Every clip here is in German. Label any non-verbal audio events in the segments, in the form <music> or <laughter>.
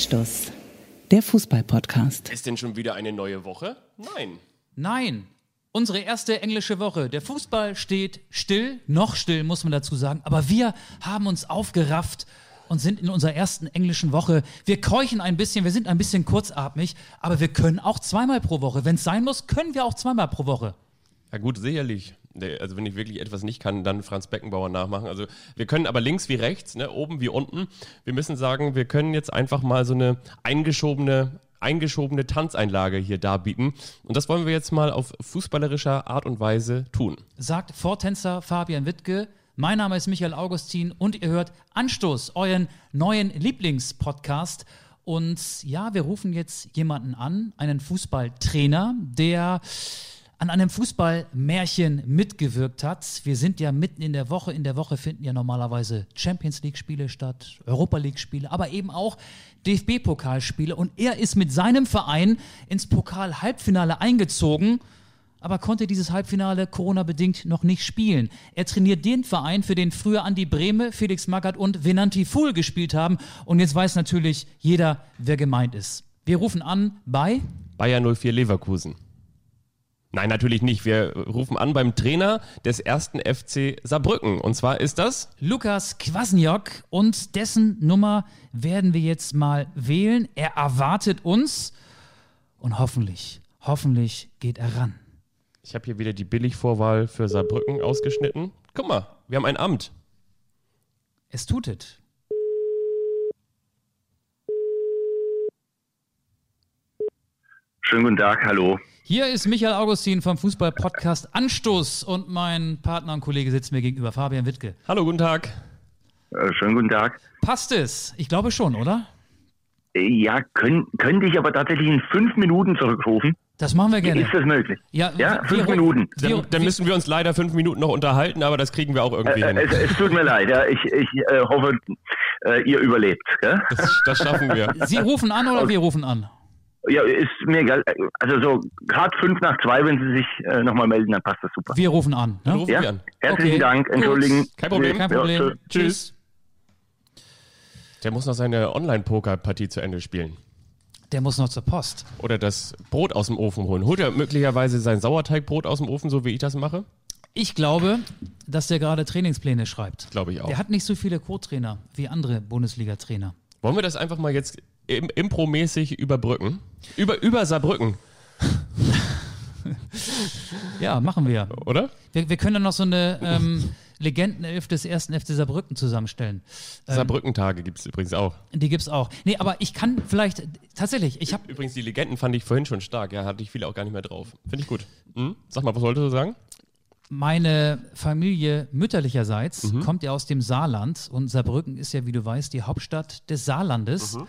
Anstoß, der Fußball-Podcast. Ist denn schon wieder eine neue Woche? Nein. Nein. Unsere erste englische Woche. Der Fußball steht still, noch still, muss man dazu sagen. Aber wir haben uns aufgerafft und sind in unserer ersten englischen Woche. Wir keuchen ein bisschen, wir sind ein bisschen kurzatmig, aber wir können auch zweimal pro Woche. Wenn es sein muss, können wir auch zweimal pro Woche. Ja gut, sicherlich. Also wenn ich wirklich etwas nicht kann, dann Franz Beckenbauer nachmachen. Also wir können aber links wie rechts, ne, oben wie unten. Wir müssen sagen, wir können jetzt einfach mal so eine eingeschobene eingeschobene Tanzeinlage hier darbieten. Und das wollen wir jetzt mal auf fußballerischer Art und Weise tun. Sagt Vortänzer Fabian Wittke. Mein Name ist Michael Augustin und ihr hört Anstoß, euren neuen Lieblingspodcast. Und ja, wir rufen jetzt jemanden an, einen Fußballtrainer, der an einem Fußballmärchen mitgewirkt hat. Wir sind ja mitten in der Woche. In der Woche finden ja normalerweise Champions League-Spiele statt, Europa League-Spiele, aber eben auch DFB-Pokalspiele. Und er ist mit seinem Verein ins Pokal-Halbfinale eingezogen aber konnte dieses Halbfinale Corona-bedingt noch nicht spielen. Er trainiert den Verein, für den früher Andi Brehme, Felix Magath und Venanti Fuhl gespielt haben. Und jetzt weiß natürlich jeder, wer gemeint ist. Wir rufen an bei Bayern 04 Leverkusen. Nein, natürlich nicht. Wir rufen an beim Trainer des ersten FC Saarbrücken. Und zwar ist das Lukas Kwasniok. Und dessen Nummer werden wir jetzt mal wählen. Er erwartet uns. Und hoffentlich, hoffentlich geht er ran. Ich habe hier wieder die Billigvorwahl für Saarbrücken ausgeschnitten. Guck mal, wir haben ein Amt. Es tut es. Schönen guten Tag, hallo. Hier ist Michael Augustin vom Fußball-Podcast Anstoß und mein Partner und Kollege sitzt mir gegenüber, Fabian Wittke. Hallo, guten Tag. Äh, schönen guten Tag. Passt es? Ich glaube schon, oder? Äh, ja, können, könnte ich aber tatsächlich in fünf Minuten zurückrufen? Das machen wir gerne. Ist das möglich? Ja, Ja, wir- fünf Minuten. Dann, dann müssen wir uns leider fünf Minuten noch unterhalten, aber das kriegen wir auch irgendwie Äh, hin. es, es tut mir leid, ja, ich, ich äh, hoffe, äh, ihr überlebt. Gell? Das, das schaffen wir. Sie rufen an oder wir rufen an? Ja, ist mir egal. Also so gerade fünf nach zwei, wenn Sie sich äh, nochmal melden, dann passt das super. Wir rufen an. Ne? Rufen Ja, wir an. herzlichen Okay, Dank, gut. entschuldigen. Kein Problem. Kein Ja, Problem. tschö. Tschüss. Der muss noch seine Online-Poker-Partie zu Ende spielen. Der muss noch zur Post. Oder das Brot aus dem Ofen holen. Holt er möglicherweise sein Sauerteigbrot aus dem Ofen, so wie ich das mache? Ich glaube, dass der gerade Trainingspläne schreibt. Glaube ich auch. Der hat nicht so viele Co-Trainer wie andere Bundesliga-Trainer. Wollen wir das einfach mal jetzt im, impromäßig überbrücken? Über, über Saarbrücken, <laughs> Ja, machen wir. oder? Wir, wir können dann noch so eine ähm, Legendenelf des ersten FC Saarbrücken zusammenstellen. Ähm, Saarbrückentage gibt es übrigens auch. Die gibt's auch. Nee, aber ich kann vielleicht tatsächlich, ich habe Übrigens, die Legenden fand ich vorhin schon stark. Ja, hatte ich viele auch gar nicht mehr drauf. Finde ich gut. Hm? Sag mal, was wolltest du sagen? meine Familie mütterlicherseits Mhm. kommt ja aus dem Saarland und Saarbrücken ist ja, wie du weißt, die Hauptstadt des Saarlandes. Mhm.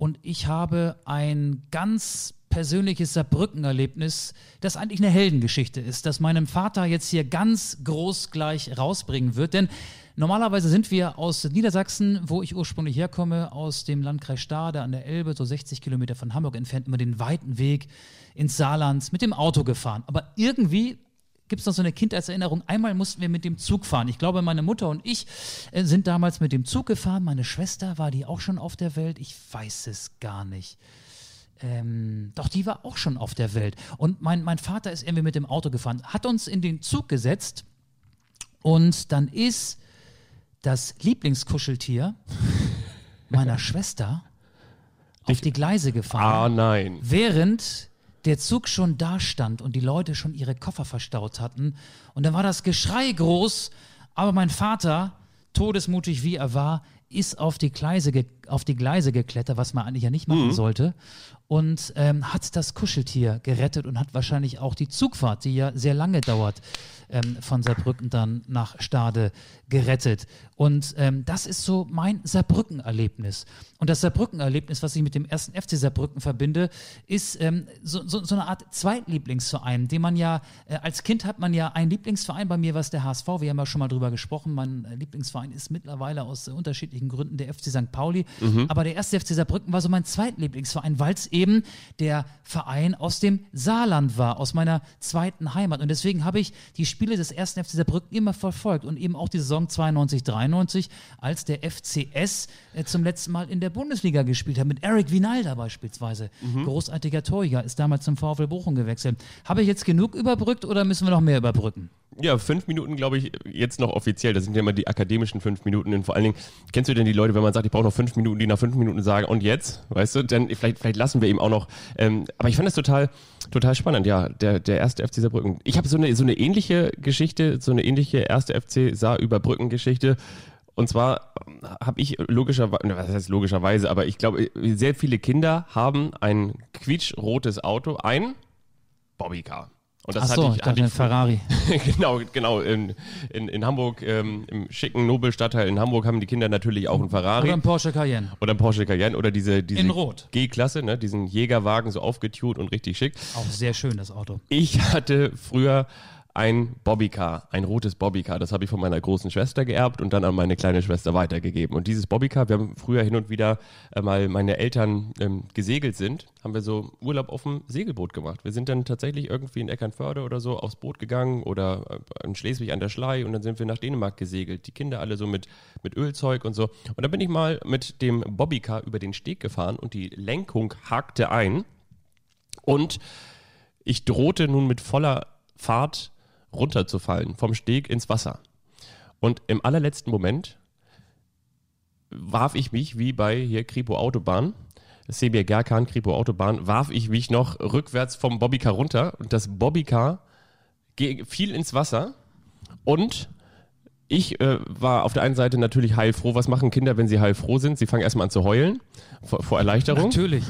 Und ich habe ein ganz persönliches Saarbrücken-Erlebnis, das eigentlich eine Heldengeschichte ist, das meinem Vater jetzt hier ganz groß gleich rausbringen wird. Denn normalerweise sind wir aus Niedersachsen, wo ich ursprünglich herkomme, aus dem Landkreis Stade an der Elbe, so 60 Kilometer von Hamburg entfernt, immer den weiten Weg ins Saarland mit dem Auto gefahren. Aber irgendwie gibt es noch so eine Kindheitserinnerung. Einmal mussten wir mit dem Zug fahren. Ich glaube, meine Mutter und ich äh, sind damals mit dem Zug gefahren. Meine Schwester war die auch schon auf der Welt. Ich weiß es gar nicht. Ähm, doch, die war auch schon auf der Welt. Und mein, mein Vater ist irgendwie mit dem Auto gefahren, hat uns in den Zug gesetzt und dann ist das Lieblingskuscheltier meiner <laughs> Schwester auf die Gleise gefahren Ah, nein. während der Zug schon da stand und die Leute schon ihre Koffer verstaut hatten. Und dann war das Geschrei groß, aber mein Vater, todesmutig wie er war, ist auf die Gleise, ge auf die Gleise geklettert, was man eigentlich ja nicht machen sollte, und ähm, hat das Kuscheltier gerettet und hat wahrscheinlich auch die Zugfahrt, die ja sehr lange dauert, ähm, von Saarbrücken dann nach Stade gerettet. Und ähm, das ist so mein Saarbrücken-Erlebnis. Und das Saarbrücken-Erlebnis, was ich mit dem ersten FC Saarbrücken verbinde, ist ähm, so, so, so eine Art Zweitlieblingsverein, den man ja, äh, als Kind hat man ja einen Lieblingsverein, bei mir war es der HSV, wir haben ja schon mal drüber gesprochen, mein äh, Lieblingsverein ist mittlerweile aus äh, unterschiedlichen Gründen der FC St. Pauli, aber der erste FC Saarbrücken war so mein Zweitlieblingsverein, weil es eben eben der Verein aus dem Saarland war, aus meiner zweiten Heimat. Und deswegen habe ich die Spiele des ersten FC Saarbrücken immer verfolgt und eben auch die Saison 92, 93, als der FCS äh, zum letzten Mal in der Bundesliga gespielt hat, mit Eric Vinalda beispielsweise. Mhm. Großartiger Torjäger, ist damals zum VfL Bochum gewechselt. Habe ich jetzt genug überbrückt oder müssen wir noch mehr überbrücken? Ja, fünf Minuten, glaube ich, jetzt noch offiziell. Das sind ja immer die akademischen fünf Minuten. Und vor allen Dingen, kennst du denn die Leute, wenn man sagt, ich brauche noch fünf Minuten, die nach fünf Minuten sagen, und jetzt? Weißt du, dann vielleicht, vielleicht lassen wir ihm auch noch. Ähm, aber ich fand das total, total spannend, ja, der, der erste FC Saarbrücken. Ich habe so eine, so eine ähnliche Geschichte, so eine ähnliche erste FC Saar-Überbrücken-Geschichte. Und zwar habe ich logischerweise, was heißt logischerweise, aber ich glaube, sehr viele Kinder haben ein quietschrotes Auto, ein Bobbycar. Und das Ach so, hatte ich hatte ich Ferrari. <laughs> genau, genau. In, in, in Hamburg, ähm, im schicken Nobelstadtteil in Hamburg haben die Kinder natürlich auch einen Ferrari. Oder ein Porsche Cayenne. Oder ein Porsche Cayenne oder diese, diese In Rot. G-Klasse, ne? diesen Jägerwagen so aufgetunt und richtig schick. Auch sehr schön, das Auto. Ich hatte früher ein Bobbycar, ein rotes Bobbycar. Das habe ich von meiner großen Schwester geerbt und dann an meine kleine Schwester weitergegeben. Und dieses Bobbycar, wir haben früher hin und wieder äh, mal meine Eltern ähm, gesegelt sind, haben wir so Urlaub auf dem Segelboot gemacht. Wir sind dann tatsächlich irgendwie in Eckernförde oder so aufs Boot gegangen oder äh, in Schleswig an der Schlei und dann sind wir nach Dänemark gesegelt. Die Kinder alle so mit, mit Ölzeug und so. Und dann bin ich mal mit dem Bobbycar über den Steg gefahren und die Lenkung hakte ein und ich drohte nun mit voller Fahrt runterzufallen, vom Steg ins Wasser. Und im allerletzten Moment warf ich mich, wie bei hier Kripo Autobahn, Sebir Gerkan, Kripo Autobahn, warf ich mich noch rückwärts vom Bobbycar runter und das Bobbycar fiel ins Wasser und ich äh, war auf der einen Seite natürlich heilfroh. Was machen Kinder, wenn sie heilfroh sind? Sie fangen erstmal an zu heulen vor, vor Erleichterung. Natürlich.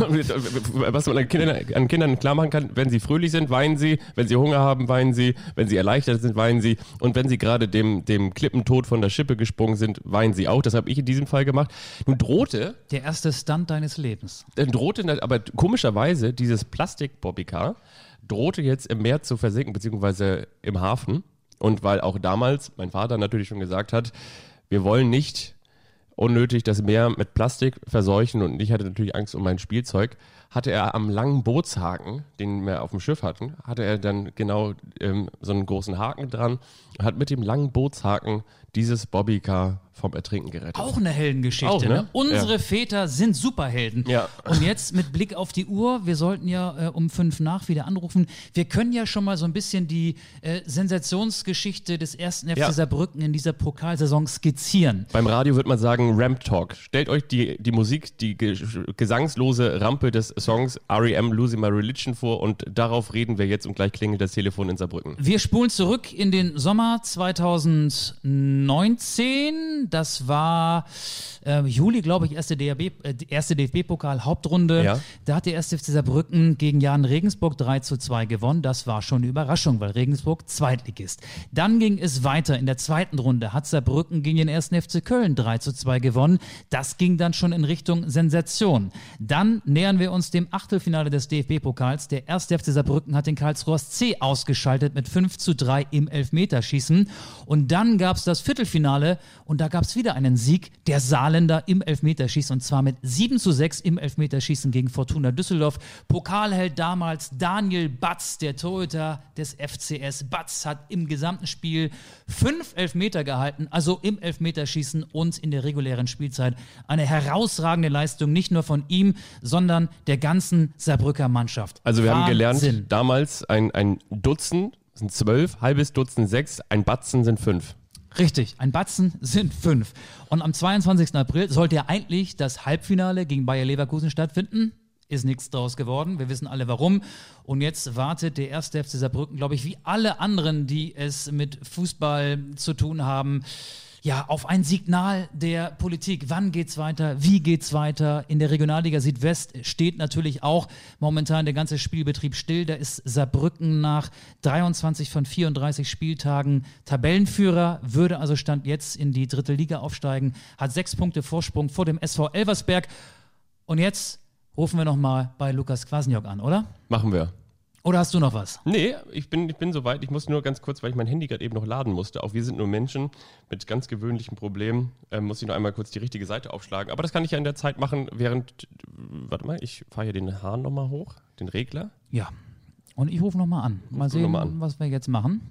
<laughs> Was man an Kindern, an Kindern klar machen kann, wenn sie fröhlich sind, weinen sie, wenn sie Hunger haben, weinen sie, wenn sie erleichtert sind, weinen sie und wenn sie gerade dem, dem Klippentod von der Schippe gesprungen sind, weinen sie auch. Das habe ich in diesem Fall gemacht. Nun drohte, Der erste Stunt deines Lebens. dann drohte, aber komischerweise dieses Plastik-Bobbycar drohte jetzt im Meer zu versinken, beziehungsweise im Hafen. Und weil auch damals mein Vater natürlich schon gesagt hat, wir wollen nicht unnötig das Meer mit Plastik verseuchen und ich hatte natürlich Angst um mein Spielzeug, hatte er am langen Bootshaken, den wir auf dem Schiff hatten, hatte er dann genau ähm, so einen großen Haken dran und hat mit dem langen Bootshaken dieses Bobbycar vom Ertrinken gerettet. Auch eine Heldengeschichte. Auch, ne? ne? Unsere Ja. Väter sind Superhelden. Ja. Und jetzt mit Blick auf die Uhr, wir sollten ja äh, um fünf nach wieder anrufen. Wir können ja schon mal so ein bisschen die äh, Sensationsgeschichte des ersten FC Ja. Saarbrücken in dieser Pokalsaison skizzieren. Beim Radio wird man sagen Ramp Talk. Stellt euch die, die Musik, die ge gesangslose Rampe des Songs R.E.M. Losing My Religion vor und darauf reden wir jetzt und gleich klingelt das Telefon in Saarbrücken. Wir spulen zurück in den Sommer 2019. Das war äh, Juli, glaube ich, erste, DRB, äh, erste DFB-Pokal Hauptrunde. Ja. Da hat der erste FC Saarbrücken gegen Jan Regensburg 3 zu 2 gewonnen. Das war schon eine Überraschung, weil Regensburg Zweitligist. Dann ging es weiter. In der zweiten Runde hat Saarbrücken gegen den ersten FC Köln 3 zu 2 gewonnen. Das ging dann schon in Richtung Sensation. Dann nähern wir uns dem Achtelfinale des DFB-Pokals. Der erste FC Saarbrücken hat den Karlsruher C ausgeschaltet mit 5 zu 3 im Elfmeterschießen. Und dann gab es das Viertelfinale und da gab es wieder einen Sieg der Saarländer im Elfmeterschießen und zwar mit 7 zu 6 im Elfmeterschießen gegen Fortuna Düsseldorf. Pokalheld damals Daniel Batz, der Torhüter des FCS. Batz hat im gesamten Spiel fünf Elfmeter gehalten, also im Elfmeterschießen und in der regulären Spielzeit. Eine herausragende Leistung, nicht nur von ihm, sondern der ganzen Saarbrücker Mannschaft. Also wir haben gelernt, Wahnsinn. damals ein, ein Dutzend sind zwölf, halbes Dutzend sechs, ein Batzen sind fünf. Richtig, ein Batzen sind fünf. Und am 22. April sollte ja eigentlich das Halbfinale gegen Bayer Leverkusen stattfinden. Ist nichts draus geworden. Wir wissen alle warum. Und jetzt wartet der erste FC Saarbrücken, glaube ich, wie alle anderen, die es mit Fußball zu tun haben, ja, auf ein Signal der Politik. Wann geht's weiter? Wie geht's weiter? In der Regionalliga Südwest steht natürlich auch momentan der ganze Spielbetrieb still. Da ist Saarbrücken nach 23 von 34 Spieltagen Tabellenführer, würde also Stand jetzt in die dritte Liga aufsteigen, hat sechs Punkte Vorsprung vor dem SV Elversberg. Und jetzt rufen wir nochmal bei Lukas Kwasniok an, oder? Machen wir. Oder hast du noch was? Nee, ich bin, ich bin soweit. Ich muss nur ganz kurz, weil ich mein Handy gerade eben noch laden musste. Auch wir sind nur Menschen mit ganz gewöhnlichen Problemen. Ähm, muss ich noch einmal kurz die richtige Seite aufschlagen. Aber das kann ich ja in der Zeit machen, während. Warte mal, ich fahre hier den Hahn nochmal hoch, den Regler. Ja. Und ich rufe nochmal an. Mal sehen, mal an. was wir jetzt machen.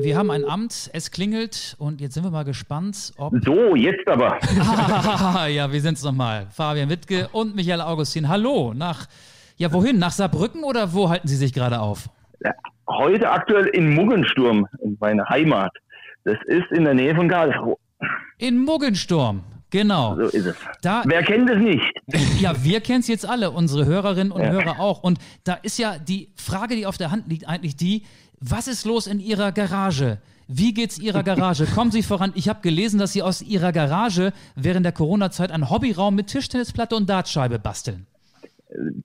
Wir haben ein Amt, es klingelt und jetzt sind wir mal gespannt, ob. So, jetzt aber. <laughs> Ah, ja, wir sind's nochmal. Fabian Wittke und Michael Augustin. Hallo, nach. Ja, wohin? Nach Saarbrücken oder wo halten Sie sich gerade auf? Heute aktuell in Muggensturm, in meiner Heimat. Das ist in der Nähe von Karlsruhe. In Muggensturm. Genau. So ist es. Da, Wer kennt es nicht? <laughs> ja, wir kennen es jetzt alle, unsere Hörerinnen und Ja. Hörer auch. Und da ist ja die Frage, die auf der Hand liegt, eigentlich die, was ist los in Ihrer Garage? Wie geht's Ihrer Garage? Kommen Sie voran? Ich habe gelesen, dass Sie aus Ihrer Garage während der Corona-Zeit einen Hobbyraum mit Tischtennisplatte und Dartscheibe basteln.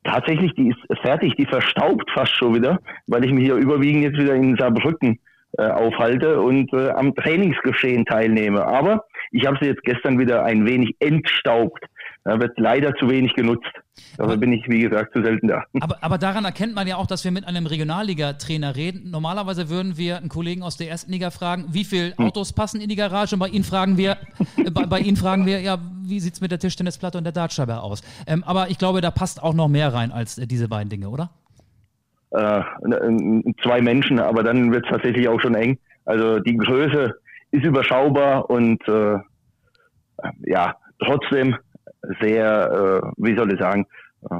Tatsächlich, die ist fertig, die verstaubt fast schon wieder, weil ich mich hier überwiegend jetzt wieder in Saarbrücken äh, aufhalte und äh, am Trainingsgeschehen teilnehme. Aber ich habe sie jetzt gestern wieder ein wenig entstaubt. Da wird leider zu wenig genutzt. Dafür bin ich, wie gesagt, zu selten da. <laughs> Aber, aber daran erkennt man ja auch, dass wir mit einem Regionalliga-Trainer reden. Normalerweise würden wir einen Kollegen aus der ersten Liga fragen, wie viele Autos passen in die Garage? Und bei Ihnen fragen wir, äh, bei, bei Ihnen fragen wir, ja, wie sieht's mit der Tischtennisplatte und der Dartscheibe aus? Ähm, aber ich glaube, da passt auch noch mehr rein als äh, diese beiden Dinge, oder? Äh, zwei Menschen, aber dann wird es tatsächlich auch schon eng. Also die Größe ist überschaubar und äh, ja, trotzdem sehr, äh, wie soll ich sagen, äh,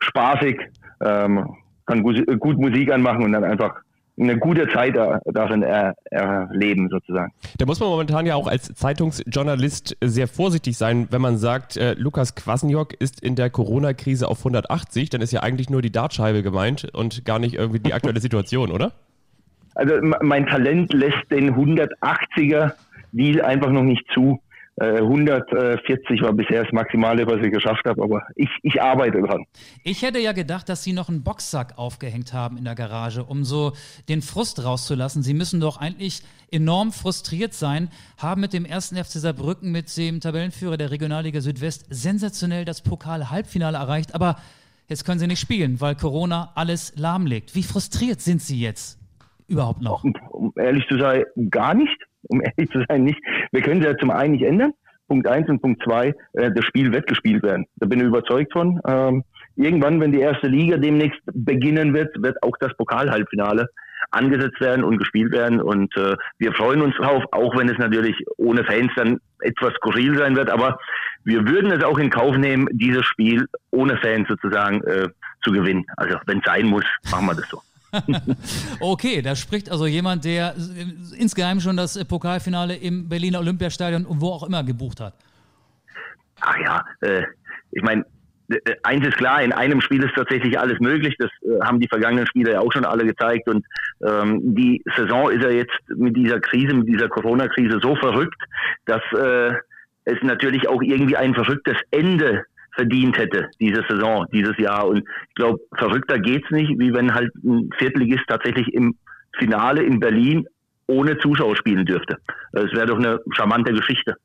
spaßig, ähm, kann gut, gut Musik anmachen und dann einfach eine gute Zeit da- darin er, erleben sozusagen. Da muss man momentan ja auch als Zeitungsjournalist sehr vorsichtig sein, wenn man sagt, äh, Lukas Kwasniok ist in der Corona-Krise auf 180, dann ist ja eigentlich nur die Dartscheibe gemeint und gar nicht irgendwie die aktuelle <laughs> Situation, oder? Also mein Talent lässt den 180er die einfach noch nicht zu. Äh, 140 war bisher das Maximale, was ich geschafft habe, aber ich, ich arbeite dran. Ich hätte ja gedacht, dass Sie noch einen Boxsack aufgehängt haben in der Garage, um so den Frust rauszulassen. Sie müssen doch eigentlich enorm frustriert sein, haben mit dem ersten FC Saarbrücken, mit dem Tabellenführer der Regionalliga Südwest, sensationell das Pokal-Halbfinale erreicht. Aber jetzt können Sie nicht spielen, weil Corona alles lahmlegt. Wie frustriert sind Sie jetzt überhaupt noch? Um, um ehrlich zu sein, gar nicht. Um ehrlich zu sein, nicht. Wir können es ja zum einen nicht ändern. Punkt eins und Punkt zwei, äh, das Spiel wird gespielt werden. Da bin ich überzeugt von. Ähm, irgendwann, wenn die erste Liga demnächst beginnen wird, wird auch das Pokalhalbfinale angesetzt werden und gespielt werden. Und äh, wir freuen uns drauf, auch wenn es natürlich ohne Fans dann etwas skurril sein wird. Aber wir würden es auch in Kauf nehmen, dieses Spiel ohne Fans sozusagen äh, zu gewinnen. Also wenn es sein muss, machen wir das so. <laughs> Okay, da spricht also jemand, der insgeheim schon das äh, Pokalfinale im Berliner Olympiastadion und wo auch immer gebucht hat. Ach ja, äh, ich meine, äh, eins ist klar, in einem Spiel ist tatsächlich alles möglich. Das äh, haben die vergangenen Spiele ja auch schon alle gezeigt. Und ähm, die Saison ist ja jetzt mit dieser Krise, mit dieser Corona-Krise so verrückt, dass äh, es natürlich auch irgendwie ein verrücktes Ende verdient hätte, diese Saison, dieses Jahr. Und ich glaube, verrückter geht's nicht, wie wenn halt ein Viertligist tatsächlich im Finale in Berlin ohne Zuschauer spielen dürfte. Das wäre doch eine charmante Geschichte.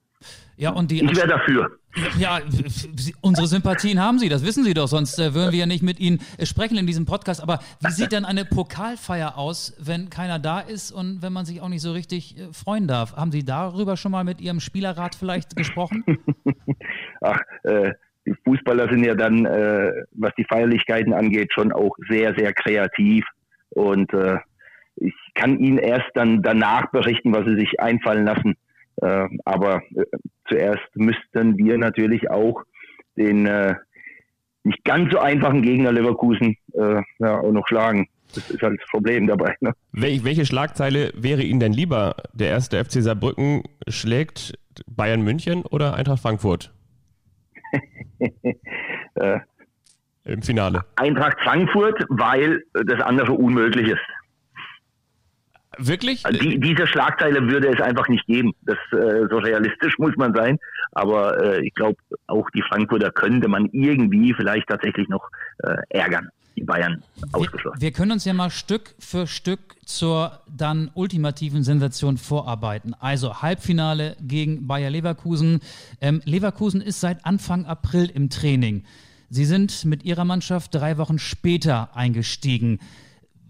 Ja, und die Ich wäre dafür. Ja, unsere Sympathien haben Sie, das wissen Sie doch, sonst äh, würden wir ja nicht mit Ihnen äh, sprechen in diesem Podcast. Aber wie sieht denn eine Pokalfeier aus, wenn keiner da ist und wenn man sich auch nicht so richtig äh, freuen darf? Haben Sie darüber schon mal mit Ihrem Spielerrat vielleicht gesprochen? <laughs> ach, äh, die Fußballer sind ja dann, äh, was die Feierlichkeiten angeht, schon auch sehr, sehr kreativ. Und äh, ich kann Ihnen erst dann danach berichten, was sie sich einfallen lassen. Äh, aber zuerst müssten wir natürlich auch den äh, nicht ganz so einfachen Gegner Leverkusen äh, ja, auch noch schlagen. Das ist halt das Problem dabei. Ne? Wel welche Schlagzeile wäre Ihnen denn lieber? Der erste FC Saarbrücken schlägt Bayern München oder Eintracht Frankfurt Äh, im Finale? Eintracht Frankfurt, weil das andere unmöglich ist. Wirklich? Die, diese Schlagzeile würde es einfach nicht geben. Das äh, so realistisch muss man sein. Aber äh, ich glaube, auch die Frankfurter könnte man irgendwie vielleicht tatsächlich noch äh, ärgern. Die Bayern ausgeschlossen. Wir können uns ja mal Stück für Stück zur dann ultimativen Sensation vorarbeiten. Also Halbfinale gegen Bayer Leverkusen. Ähm, Leverkusen ist seit Anfang April im Training. Sie sind mit Ihrer Mannschaft drei Wochen später eingestiegen.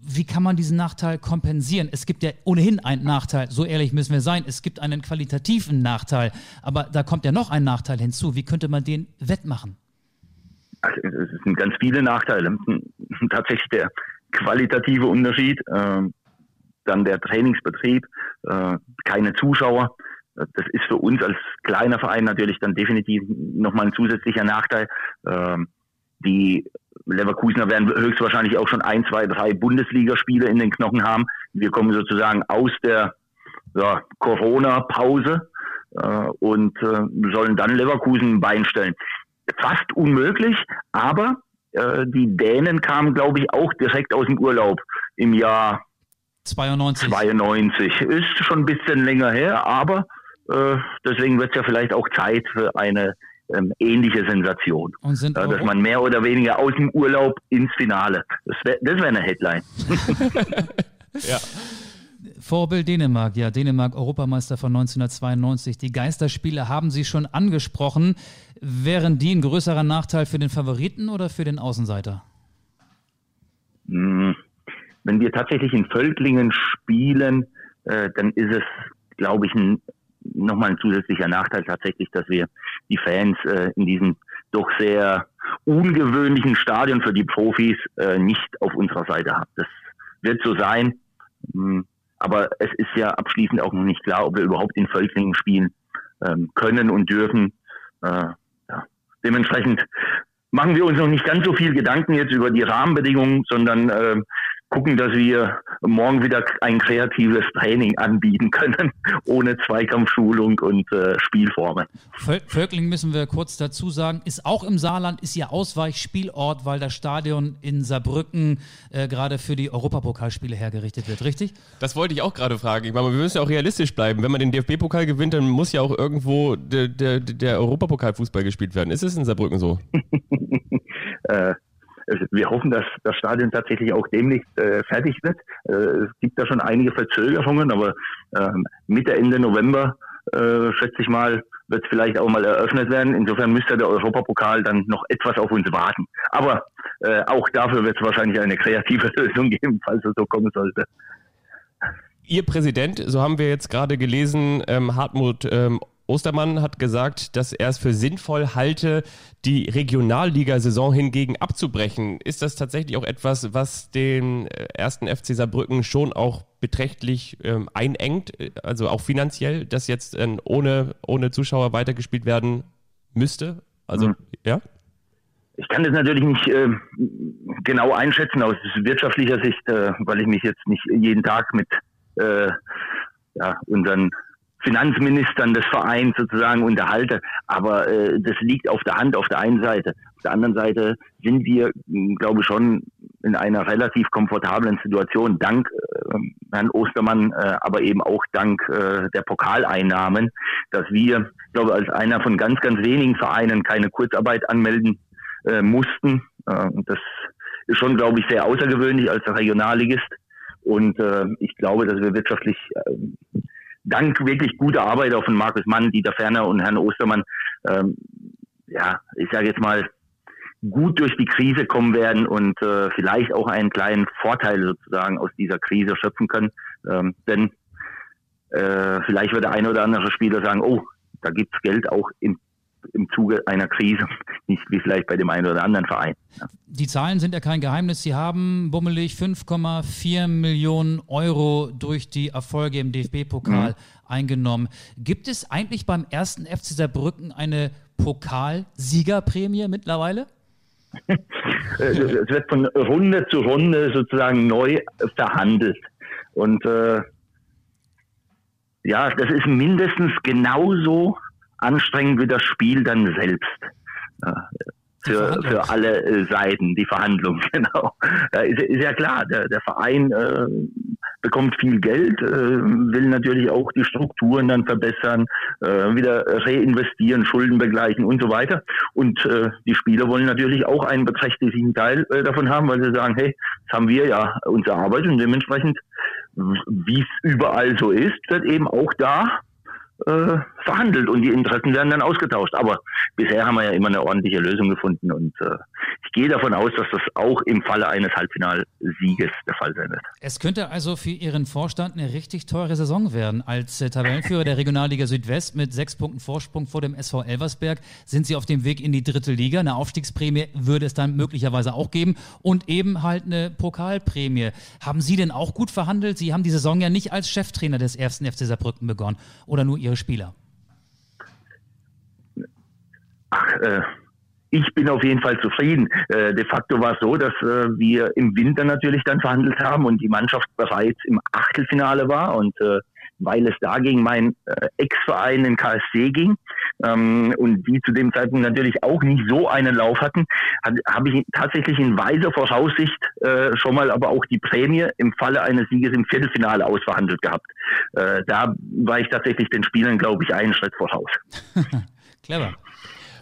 Wie kann man diesen Nachteil kompensieren? Es gibt ja ohnehin einen Nachteil, so ehrlich müssen wir sein. Es gibt einen qualitativen Nachteil, aber da kommt ja noch ein Nachteil hinzu. Wie könnte man den wettmachen? Also, es sind ganz viele Nachteile. <laughs> Tatsächlich der qualitative Unterschied, äh, dann der Trainingsbetrieb, äh, keine Zuschauer. Das ist für uns als kleiner Verein natürlich dann definitiv nochmal ein zusätzlicher Nachteil. Ähm, die Leverkusener werden höchstwahrscheinlich auch schon ein, zwei, drei Bundesligaspiele in den Knochen haben. Wir kommen sozusagen aus der ja, Corona-Pause äh, und äh, sollen dann Leverkusen ein Bein stellen. Fast unmöglich, aber äh, die Dänen kamen, glaube ich, auch direkt aus dem Urlaub im Jahr 92. 92. Ist schon ein bisschen länger her, aber äh, deswegen wird es ja vielleicht auch Zeit für eine ähm, ähnliche Sensation. Ja, dass man mehr oder weniger aus dem Urlaub ins Finale. Das wäre das wär eine Headline. <laughs> ja. Vorbild Dänemark, ja, Dänemark Europameister von 1992. Die Geisterspiele haben Sie schon angesprochen. Wären die ein größerer Nachteil für den Favoriten oder für den Außenseiter? Hm, wenn wir tatsächlich in Völklingen spielen, äh, dann ist es, glaube ich, nochmal ein zusätzlicher Nachteil tatsächlich, dass wir die Fans äh, in diesem doch sehr ungewöhnlichen Stadion für die Profis äh, nicht auf unserer Seite haben. Das wird so sein. Hm, aber es ist ja abschließend auch noch nicht klar, ob wir überhaupt in Völklingen spielen ähm, können und dürfen. Dementsprechend machen wir uns noch nicht ganz so viel Gedanken jetzt über die Rahmenbedingungen, sondern äh, gucken, dass wir morgen wieder ein kreatives Training anbieten können, <laughs> ohne Zweikampfschulung und äh, Spielformen. Völkling müssen wir kurz dazu sagen, ist auch im Saarland, ist ja Ausweichspielort, weil das Stadion in Saarbrücken äh, gerade für die Europapokalspiele hergerichtet wird, richtig? Das wollte ich auch gerade fragen. Ich meine, wir müssen ja auch realistisch bleiben. Wenn man den DFB-Pokal gewinnt, dann muss ja auch irgendwo der, der, der Europapokalfußball gespielt werden. Ist es in Saarbrücken so? <laughs> äh, wir hoffen, dass das Stadion tatsächlich auch demnächst äh, fertig wird. Äh, es gibt da schon einige Verzögerungen, aber äh, Mitte, Ende November, äh, schätze ich mal, wird es vielleicht auch mal eröffnet werden. Insofern müsste der Europapokal dann noch etwas auf uns warten. Aber äh, auch dafür wird es wahrscheinlich eine kreative <laughs> Lösung geben, falls es so kommen sollte. Ihr Präsident, so haben wir jetzt gerade gelesen, ähm, Hartmut ähm, Ostermann hat gesagt, dass er es für sinnvoll halte, die Regionalligasaison hingegen abzubrechen. Ist das tatsächlich auch etwas, was den äh, ersten FC Saarbrücken schon auch beträchtlich ähm, einengt, also auch finanziell, dass jetzt äh, ohne, ohne Zuschauer weitergespielt werden müsste? Also, mhm. ja? Ich kann das natürlich nicht äh, genau einschätzen aus wirtschaftlicher Sicht, äh, weil ich mich jetzt nicht jeden Tag mit äh, ja, unseren Finanzministern des Vereins sozusagen unterhalte. Aber äh, das liegt auf der Hand auf der einen Seite. Auf der anderen Seite sind wir, hm, glaube ich, schon in einer relativ komfortablen Situation, dank äh, Herrn Ostermann, äh, aber eben auch dank äh, der Pokaleinnahmen, dass wir, glaube als einer von ganz, ganz wenigen Vereinen keine Kurzarbeit anmelden äh, mussten. Äh, das ist schon, glaube ich, sehr außergewöhnlich als Regionalligist. Und äh, ich glaube, dass wir wirtschaftlich äh, dank wirklich guter Arbeit auch von Markus Mann, Dieter Ferner und Herrn Ostermann, ähm, ja, ich sage jetzt mal, gut durch die Krise kommen werden und äh, vielleicht auch einen kleinen Vorteil sozusagen aus dieser Krise schöpfen können. Ähm, denn äh, vielleicht wird der eine oder andere Spieler sagen, oh, da gibt's Geld auch im im Zuge einer Krise, <laughs> nicht wie vielleicht bei dem einen oder anderen Verein. Ja. Die Zahlen sind ja kein Geheimnis. Sie haben bummelig 5,4 Millionen Euro durch die Erfolge im DFB-Pokal mhm. eingenommen. Gibt es eigentlich beim ersten FC Saarbrücken eine Pokalsiegerprämie mittlerweile? <laughs> es wird von Runde zu Runde sozusagen neu verhandelt. Und äh, ja, das ist mindestens genauso anstrengend wie das Spiel dann selbst. für, für alle äh, Seiten, die Verhandlung, <laughs> genau. Ja, ist, ist, ja klar, der, der Verein äh, bekommt viel Geld, äh, will natürlich auch die Strukturen dann verbessern, äh, wieder reinvestieren, Schulden begleichen und so weiter. Und äh, die Spieler wollen natürlich auch einen beträchtlichen Teil davon haben, weil sie sagen, hey, das haben wir ja unsere Arbeit und dementsprechend, wie es überall so ist, wird eben auch da verhandelt und die Interessen werden dann ausgetauscht. Aber bisher haben wir ja immer eine ordentliche Lösung gefunden und äh, ich gehe davon aus, dass das auch im Falle eines Halbfinalsieges der Fall sein wird. Es könnte also für Ihren Vorstand eine richtig teure Saison werden. Als äh, Tabellenführer der Regionalliga Südwest mit sechs Punkten Vorsprung vor dem SV Elversberg sind Sie auf dem Weg in die dritte Liga. Eine Aufstiegsprämie würde es dann möglicherweise auch geben und eben halt eine Pokalprämie. Haben Sie denn auch gut verhandelt? Sie haben die Saison ja nicht als Cheftrainer des ersten FC Saarbrücken begonnen oder nur Ihre Spieler? Ach, äh, ich bin auf jeden Fall zufrieden. Äh, de facto war es so, dass äh, wir im Winter natürlich dann verhandelt haben und die Mannschaft bereits im Achtelfinale war und äh, weil es da gegen meinen äh, Ex-Verein in KSC ging ähm, und die zu dem Zeitpunkt natürlich auch nicht so einen Lauf hatten, habe ich tatsächlich in weiser Voraussicht äh, schon mal aber auch die Prämie im Falle eines Sieges im Viertelfinale ausverhandelt gehabt. Äh, da war ich tatsächlich den Spielern, glaube ich, einen Schritt voraus. <laughs> Clever.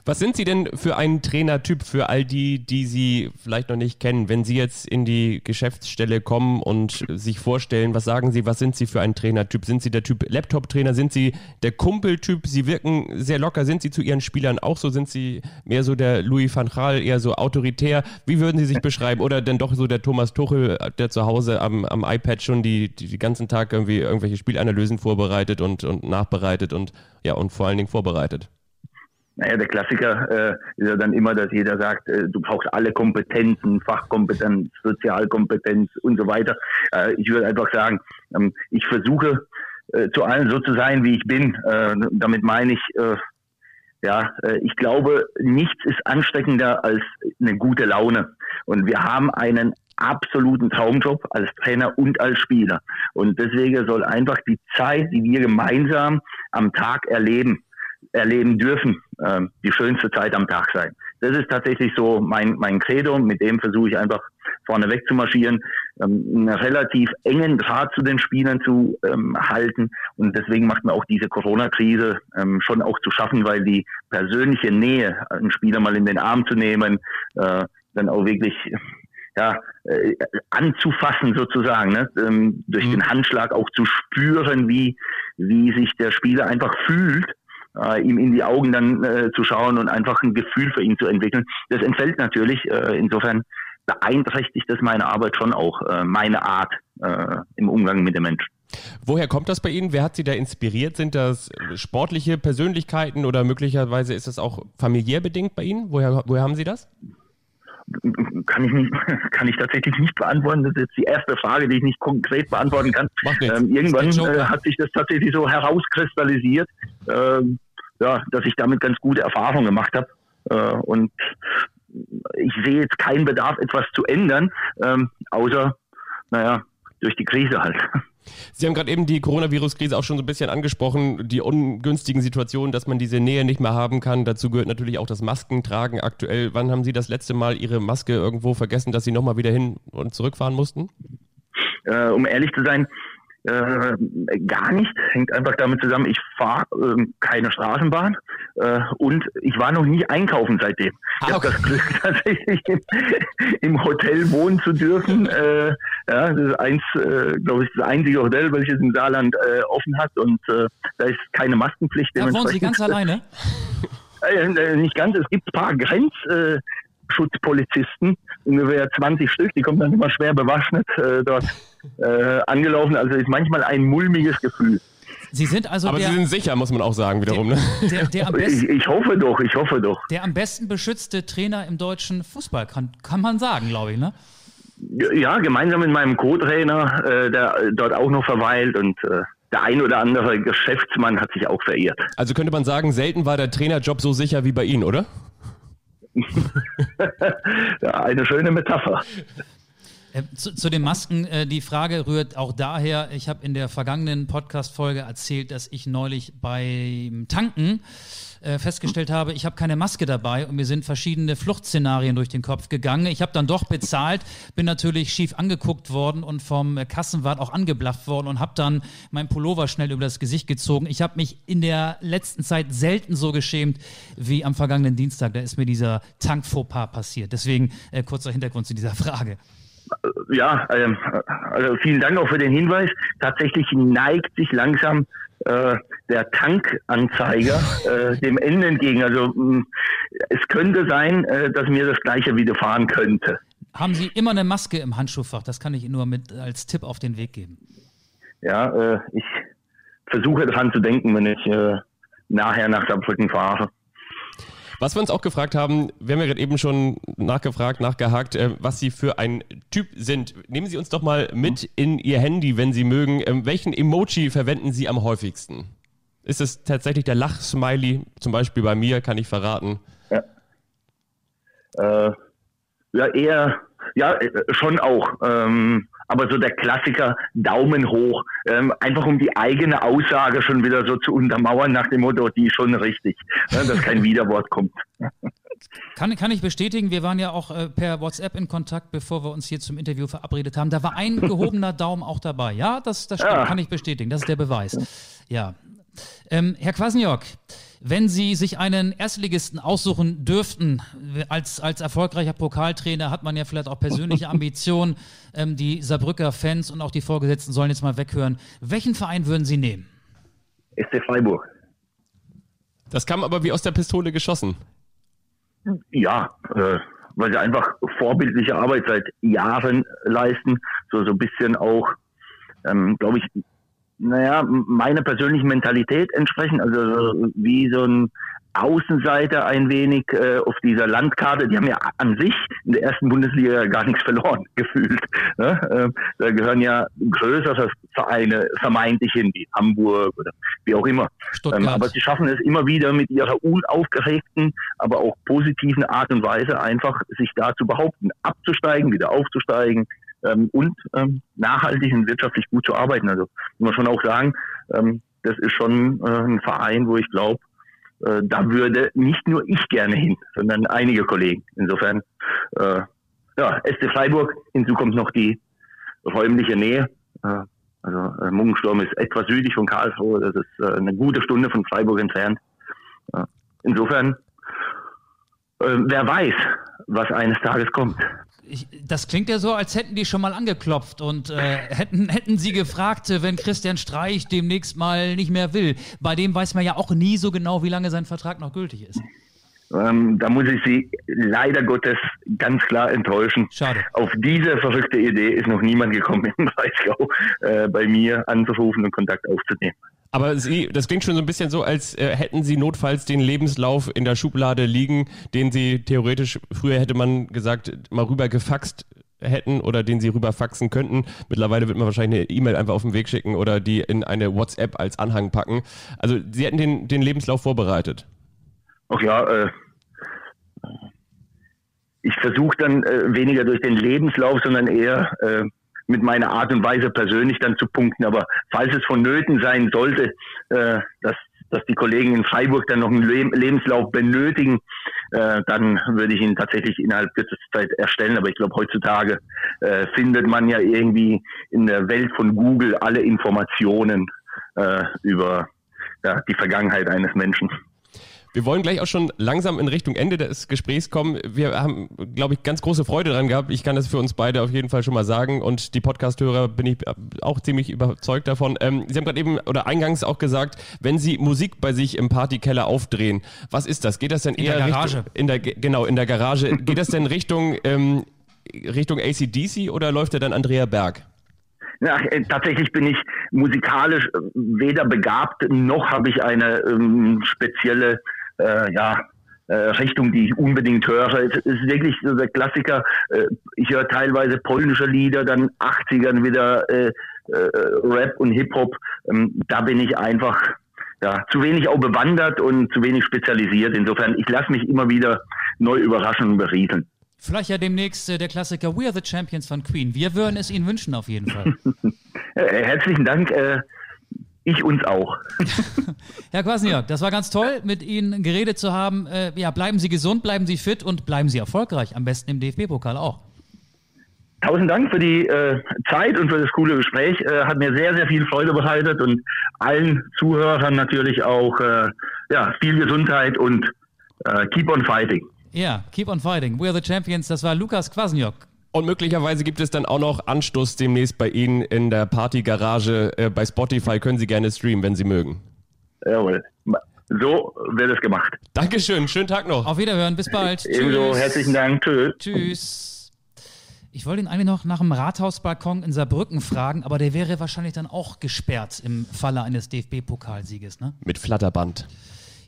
Was sind Sie denn für ein Trainertyp für all die, die Sie vielleicht noch nicht kennen? Wenn Sie jetzt in die Geschäftsstelle kommen und sich vorstellen, was sagen Sie, was sind Sie für ein Trainertyp? Sind Sie der Typ Laptop-Trainer? Sind Sie der Kumpeltyp? Sie wirken sehr locker. Sind Sie zu Ihren Spielern auch so? Sind Sie mehr so der Louis van Gaal, eher so autoritär? Wie würden Sie sich beschreiben? Oder denn doch so der Thomas Tuchel, der zu Hause am, am iPad schon die, die, die ganzen Tag irgendwie irgendwelche Spielanalysen vorbereitet und, und nachbereitet und ja, und vor allen Dingen vorbereitet? Naja, der Klassiker äh, ist ja dann immer, dass jeder sagt, äh, du brauchst alle Kompetenzen, Fachkompetenz, Sozialkompetenz und so weiter. Äh, ich würde einfach sagen, ähm, ich versuche äh, zu allen so zu sein, wie ich bin. Äh, damit meine ich, äh, ja, ich glaube, nichts ist ansteckender als eine gute Laune. Und wir haben einen absoluten Traumjob als Trainer und als Spieler. Und deswegen soll einfach die Zeit, die wir gemeinsam am Tag erleben, erleben dürfen, äh, die schönste Zeit am Tag sein. Das ist tatsächlich so mein, mein Credo, mit dem versuche ich einfach vorne weg zu marschieren, ähm, einen relativ engen Draht zu den Spielern zu ähm, halten und deswegen macht mir auch diese Corona-Krise ähm, schon auch zu schaffen, weil die persönliche Nähe, einen Spieler mal in den Arm zu nehmen, äh, dann auch wirklich ja, äh, anzufassen sozusagen, ne? ähm, durch mhm. den Handschlag auch zu spüren, wie, wie sich der Spieler einfach fühlt äh, ihm in die Augen dann äh, zu schauen und einfach ein Gefühl für ihn zu entwickeln. Das entfällt natürlich. Äh, insofern beeinträchtigt das meine Arbeit schon auch, äh, meine Art äh, im Umgang mit dem Menschen. Woher kommt das bei Ihnen? Wer hat Sie da inspiriert? Sind das sportliche Persönlichkeiten oder möglicherweise ist das auch familiär bedingt bei Ihnen? Woher, woher haben Sie das? kann ich nicht, <laughs> kann ich tatsächlich nicht beantworten. Das ist jetzt die erste Frage, die ich nicht konkret beantworten kann. Ähm, irgendwann äh, hat sich das tatsächlich so herauskristallisiert. Ähm, ja, dass ich damit ganz gute Erfahrungen gemacht habe. Äh, und ich sehe jetzt keinen Bedarf, etwas zu ändern, ähm, außer, naja, durch die Krise halt. Sie haben gerade eben die Coronavirus-Krise auch schon so ein bisschen angesprochen, die ungünstigen Situationen, dass man diese Nähe nicht mehr haben kann. Dazu gehört natürlich auch das Maskentragen aktuell. Wann haben Sie das letzte Mal Ihre Maske irgendwo vergessen, dass Sie nochmal wieder hin und zurückfahren mussten? Äh, um ehrlich zu sein, äh, gar nicht, hängt einfach damit zusammen, ich fahre äh, keine Straßenbahn äh, und ich war noch nie einkaufen seitdem. Ah, ich habe das Glück <laughs> tatsächlich im, im, Hotel wohnen zu dürfen. <laughs> Äh, ja, das ist eins, äh, glaube ich, das einzige Hotel, welches im Saarland offen hat und da ist keine Maskenpflicht. Da wohnen Sie ganz alleine? <laughs> Nicht ganz, es gibt ein paar Grenz, äh, Schutzpolizisten, ungefähr 20 Stück, die kommen dann immer schwer bewaffnet äh, dort äh, angelaufen. Also ist manchmal ein mulmiges Gefühl. Sie sind also Aber der, Sie sind sicher, muss man auch sagen, wiederum. Der, ne? der, der am besten, ich, ich, hoffe doch, ich hoffe doch. Der am besten beschützte Trainer im deutschen Fußball, kann, kann man sagen, glaube ich, ne? Ja, gemeinsam mit meinem Co-Trainer, äh, der dort auch noch verweilt und äh, der ein oder andere Geschäftsmann hat sich auch verirrt. Also könnte man sagen, selten war der Trainerjob so sicher wie bei Ihnen, oder? Ja, eine schöne Metapher. Äh, zu, zu, den Masken, äh, die Frage rührt auch daher, ich habe in der vergangenen Podcast-Folge erzählt, dass ich neulich beim Tanken äh, festgestellt habe, ich habe keine Maske dabei und mir sind verschiedene Fluchtszenarien durch den Kopf gegangen. Ich habe dann doch bezahlt, bin natürlich schief angeguckt worden und vom Kassenwart auch angeblafft worden und habe dann mein Pullover schnell über das Gesicht gezogen. Ich habe mich in der letzten Zeit selten so geschämt wie am vergangenen Dienstag. Da ist mir dieser Tank-Fauxpas passiert. Deswegen äh, kurzer Hintergrund zu dieser Frage. Ja, ähm, also vielen Dank auch für den Hinweis. Tatsächlich neigt sich langsam äh, der Tankanzeiger äh, dem Ende entgegen. Also mh, es könnte sein, äh, dass mir das gleiche widerfahren könnte. Haben Sie immer eine Maske im Handschuhfach? Das kann ich Ihnen nur mit als Tipp auf den Weg geben. Ja, äh, ich versuche daran zu denken, wenn ich äh, nachher nach Saarbrücken fahre. Was wir uns auch gefragt haben, wir haben ja gerade eben schon nachgefragt, nachgehakt, äh, was Sie für ein Typ sind. Nehmen Sie uns doch mal mit in Ihr Handy, wenn Sie mögen. Ähm, welchen Emoji verwenden Sie am häufigsten? Ist es tatsächlich der Lachsmiley? Zum Beispiel bei mir, kann ich verraten. Ja, äh, ja eher, ja, äh, schon auch. Ähm, aber so der Klassiker Daumen hoch, ähm, einfach um die eigene Aussage schon wieder so zu untermauern nach dem Motto, die ist schon richtig, ne, dass kein <laughs> Widerwort kommt. Kann, kann ich bestätigen, wir waren ja auch äh, per WhatsApp in Kontakt, bevor wir uns hier zum Interview verabredet haben. Da war ein <laughs> gehobener Daumen auch dabei. Ja, das, das stimmt, Ja. kann ich bestätigen. Das ist der Beweis. Ja. Ähm, Herr Kwasniok, wenn Sie sich einen Erstligisten aussuchen dürften, als, als erfolgreicher Pokaltrainer hat man ja vielleicht auch persönliche <laughs> Ambitionen. Ähm, die Saarbrücker Fans und auch die Vorgesetzten sollen jetzt mal weghören. Welchen Verein würden Sie nehmen? SC Freiburg. Das kam aber wie aus der Pistole geschossen. Ja, äh, weil sie einfach vorbildliche Arbeit seit Jahren leisten, so so ein bisschen auch, ähm, glaube ich, naja, meiner persönlichen Mentalität entsprechen, also so wie so ein Außenseiter ein wenig äh, auf dieser Landkarte. Die haben ja an sich in der ersten Bundesliga gar nichts verloren, <laughs> gefühlt. Ne? Ähm, da gehören ja größere Vereine vermeintlich hin, wie Hamburg oder wie auch immer. Ähm, aber sie schaffen es immer wieder mit ihrer unaufgeregten, aber auch positiven Art und Weise einfach sich da zu behaupten, abzusteigen, wieder aufzusteigen ähm, und ähm, nachhaltig und wirtschaftlich gut zu arbeiten. Also muss man schon auch sagen, ähm, das ist schon äh, ein Verein, wo ich glaube, äh, da würde nicht nur ich gerne hin, sondern einige Kollegen. Insofern, äh, ja, SC Freiburg, hinzu kommt noch die räumliche Nähe. Äh, also äh, Muggensturm ist etwas südlich von Karlsruhe, das ist äh, eine gute Stunde von Freiburg entfernt. Äh, insofern, äh, wer weiß, was eines Tages kommt. Ich, das klingt ja so, als hätten die schon mal angeklopft und äh, hätten, hätten sie gefragt, äh, wenn Christian Streich demnächst mal nicht mehr will. Bei dem weiß man ja auch nie so genau, wie lange sein Vertrag noch gültig ist. Ähm, da muss ich Sie leider Gottes ganz klar enttäuschen. Schade. Auf diese verrückte Idee ist noch niemand gekommen <laughs> im Breisgau, äh, bei mir anzurufen und Kontakt aufzunehmen. Aber Sie, das klingt schon so ein bisschen so, als äh, hätten Sie notfalls den Lebenslauf in der Schublade liegen, den Sie theoretisch, früher hätte man gesagt, mal rüber gefaxt hätten oder den Sie rüber faxen könnten. Mittlerweile wird man wahrscheinlich eine E-Mail einfach auf den Weg schicken oder die in eine WhatsApp als Anhang packen. Also Sie hätten den, den Lebenslauf vorbereitet. Ach ja, äh, ich versuche dann äh, weniger durch den Lebenslauf, sondern eher äh, mit meiner Art und Weise persönlich dann zu punkten. Aber falls es vonnöten sein sollte, äh, dass, dass die Kollegen in Freiburg dann noch einen Le Lebenslauf benötigen, äh, dann würde ich ihn tatsächlich innerhalb kürzester Zeit erstellen. Aber ich glaube, heutzutage äh, findet man ja irgendwie in der Welt von Google alle Informationen äh, über ja, die Vergangenheit eines Menschen. Wir wollen gleich auch schon langsam in Richtung Ende des Gesprächs kommen. Wir haben, glaube ich, ganz große Freude dran gehabt. Ich kann das für uns beide auf jeden Fall schon mal sagen und die Podcast-Hörer bin ich auch ziemlich überzeugt davon. Ähm, Sie haben gerade eben oder eingangs auch gesagt, wenn Sie Musik bei sich im Partykeller aufdrehen, was ist das? Geht das denn In eher der Garage. Richtung, in der genau in der Garage? <laughs> Geht das denn Richtung ähm, Richtung ACDC oder läuft der dann Andrea Berg? Ja, äh, tatsächlich bin ich musikalisch äh, weder begabt noch habe ich eine ähm, spezielle äh, ja, äh, Richtung, die ich unbedingt höre. Es ist wirklich so der Klassiker. Äh, ich höre teilweise polnische Lieder, dann 80ern wieder äh, äh, Rap und Hip-Hop. Ähm, da bin ich einfach ja, zu wenig auch bewandert und zu wenig spezialisiert. Insofern, ich lasse mich immer wieder neu überraschen und berieseln. Vielleicht ja demnächst äh, der Klassiker We Are the Champions von Queen. Wir würden es Ihnen wünschen, auf jeden Fall. <laughs> Herzlichen Dank. Ich uns auch. <laughs> Herr Kwasniok, das war ganz toll, mit Ihnen geredet zu haben. Äh, ja, bleiben Sie gesund, bleiben Sie fit und bleiben Sie erfolgreich. Am besten im DFB-Pokal auch. Tausend Dank für die äh, Zeit und für das coole Gespräch. Äh, hat mir sehr, sehr viel Freude bereitet und allen Zuhörern natürlich auch äh, ja, viel Gesundheit und äh, keep on fighting. Ja, keep on fighting. We are the champions. Das war Lukas Kwasniok. Und möglicherweise gibt es dann auch noch Anstoß demnächst bei Ihnen in der Partygarage äh, bei Spotify. Können Sie gerne streamen, wenn Sie mögen. Jawohl. So wird es gemacht. Dankeschön, schönen Tag noch. Auf Wiederhören, bis bald. Ebenso, Tschüss. herzlichen Dank. Tschüss. Tschüss. Ich wollte ihn eigentlich noch nach dem Rathausbalkon in Saarbrücken fragen, aber der wäre wahrscheinlich dann auch gesperrt im Falle eines DFB-Pokalsieges, ne? Mit Flatterband.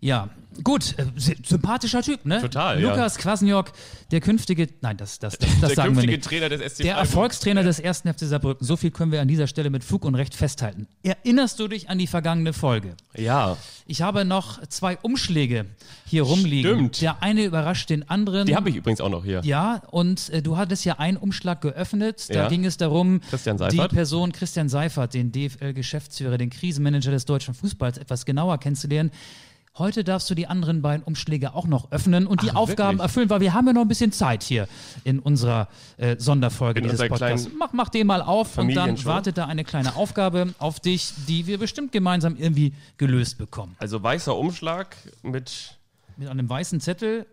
Ja, gut, äh, sy- sympathischer Typ, ne? Total, ja. Lukas Kwasniok, der künftige, nein, das, das, das, das <laughs> Der sagen wir künftige nicht. Trainer des SC Der. Erfolgstrainer des ersten FC Saarbrücken. So viel können wir an dieser Stelle mit Fug und Recht festhalten. Erinnerst du dich an die vergangene Folge? Ja, Ich habe noch zwei Umschläge hier rumliegen. Stimmt. Der eine überrascht den anderen. die habe ich übrigens auch noch hier. Ja, und äh, du hattest ja einen Umschlag geöffnet. Da Ja. ging es darum, Christian die. Person Christian Seifert, den DFL-Geschäftsführer, den Krisenmanager des deutschen Fußballs, etwas genauer kennenzulernen. Heute darfst du die anderen beiden Umschläge auch noch öffnen und die Ach, Aufgaben wirklich? erfüllen, weil wir haben ja noch ein bisschen Zeit hier in unserer äh, Sonderfolge In dieses Podcasts. Mach, mach den mal auf und dann wartet da eine kleine Aufgabe auf dich, die wir bestimmt gemeinsam irgendwie gelöst bekommen. Also weißer Umschlag mit Mit einem weißen Zettel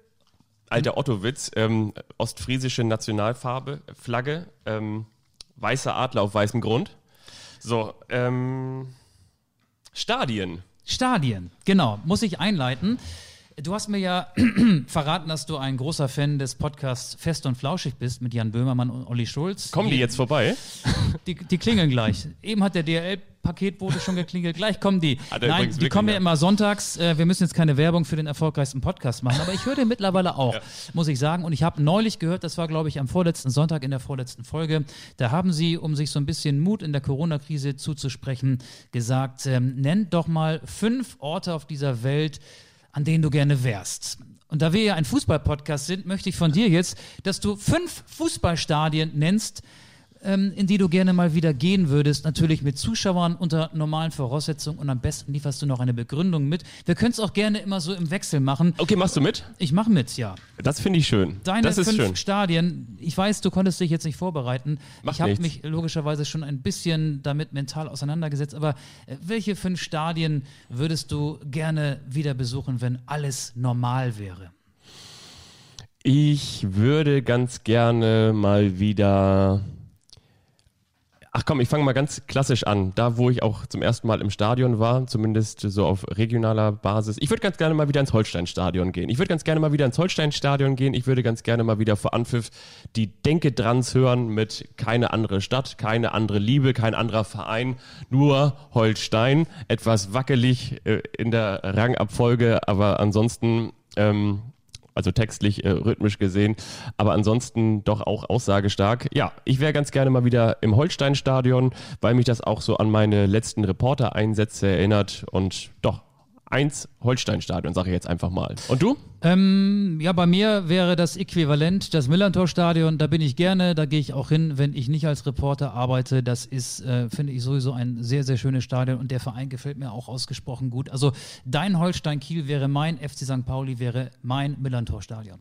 alter Otto-Witz, ähm, ostfriesische Nationalfarbe, Flagge, ähm, weißer Adler auf weißem Grund. So, ähm, Stadien. Stadien, genau, muss ich einleiten. Du hast mir ja <clears throat> verraten, dass du ein großer Fan des Podcasts Fest und Flauschig bist mit Jan Böhmermann und Olli Schulz. Kommen die Hier- jetzt vorbei? <laughs> Die, die klingeln gleich. Eben hat der DRL-Paketbote schon geklingelt. Gleich kommen die. Nein, die kommen ja ja. immer sonntags. Äh, wir müssen jetzt keine Werbung für den erfolgreichsten Podcast machen, aber ich höre den mittlerweile auch, muss ich sagen. Und ich habe neulich gehört, das war, glaube ich, am vorletzten Sonntag in der vorletzten Folge, da haben sie, um sich so ein bisschen Mut in der Corona-Krise zuzusprechen, gesagt, ähm, nennt doch mal fünf Orte auf dieser Welt, an denen du gerne wärst. Und da wir ja ein Fußball-Podcast sind, möchte ich von dir jetzt, dass du fünf Fußballstadien nennst, ähm, in die du gerne mal wieder gehen würdest. Natürlich mit Zuschauern unter normalen Voraussetzungen und am besten lieferst du noch eine Begründung mit. Wir können es auch gerne immer so im Wechsel machen. Okay, machst du mit? Ich mache mit, ja. Das finde ich schön. Deine das ist fünf schön. Stadien, ich weiß, du konntest dich jetzt nicht vorbereiten. Macht ich habe mich logischerweise schon ein bisschen damit mental auseinandergesetzt, aber äh, welche fünf Stadien würdest du gerne wieder besuchen, wenn alles normal wäre? Ich würde ganz gerne mal wieder. Ach komm, ich fange mal ganz klassisch an. Da, wo ich auch zum ersten Mal im Stadion war, zumindest so auf regionaler Basis. Ich würde ganz gerne mal wieder ins Holstein-Stadion gehen. Ich würde ganz gerne mal wieder ins Holstein-Stadion gehen. Ich würde ganz gerne mal wieder vor Anpfiff die Denke-Drans hören mit keine andere Stadt, keine andere Liebe, kein anderer Verein, nur Holstein. Etwas wackelig äh, in der Rangabfolge, aber ansonsten ähm, also textlich, äh, rhythmisch gesehen, aber ansonsten doch auch aussagestark. Ja, ich wäre ganz gerne mal wieder im Holstein-Stadion, weil mich das auch so an meine letzten Reporter-Einsätze erinnert und doch, eins Holstein-Stadion, sage ich jetzt einfach mal. Und du? Ähm, ja, bei mir wäre das Äquivalent das Millantor-Stadion. Da bin ich gerne, da gehe ich auch hin, wenn ich nicht als Reporter arbeite. Das ist, äh, finde ich, sowieso ein sehr, sehr schönes Stadion und der Verein gefällt mir auch ausgesprochen gut. Also dein Holstein-Kiel wäre mein, FC St. Pauli wäre mein Millantor-Stadion.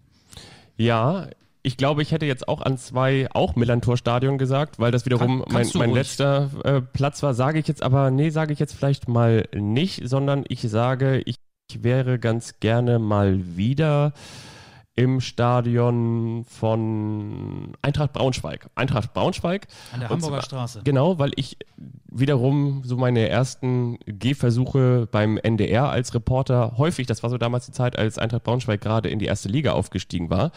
Ja, ich glaube, ich hätte jetzt auch an zwei auch Millantor-Stadion gesagt, weil das wiederum Kann- mein, mein letzter äh, Platz war. Sage ich jetzt aber, nee, sage ich jetzt vielleicht mal nicht, sondern ich sage, ich wäre ganz gerne mal wieder im Stadion von Eintracht Braunschweig. Eintracht Braunschweig. An der Hamburger zwar- Straße. Genau, weil ich wiederum so meine ersten Gehversuche beim NDR als Reporter häufig, das war so damals die Zeit, als Eintracht Braunschweig gerade in die erste Liga aufgestiegen war.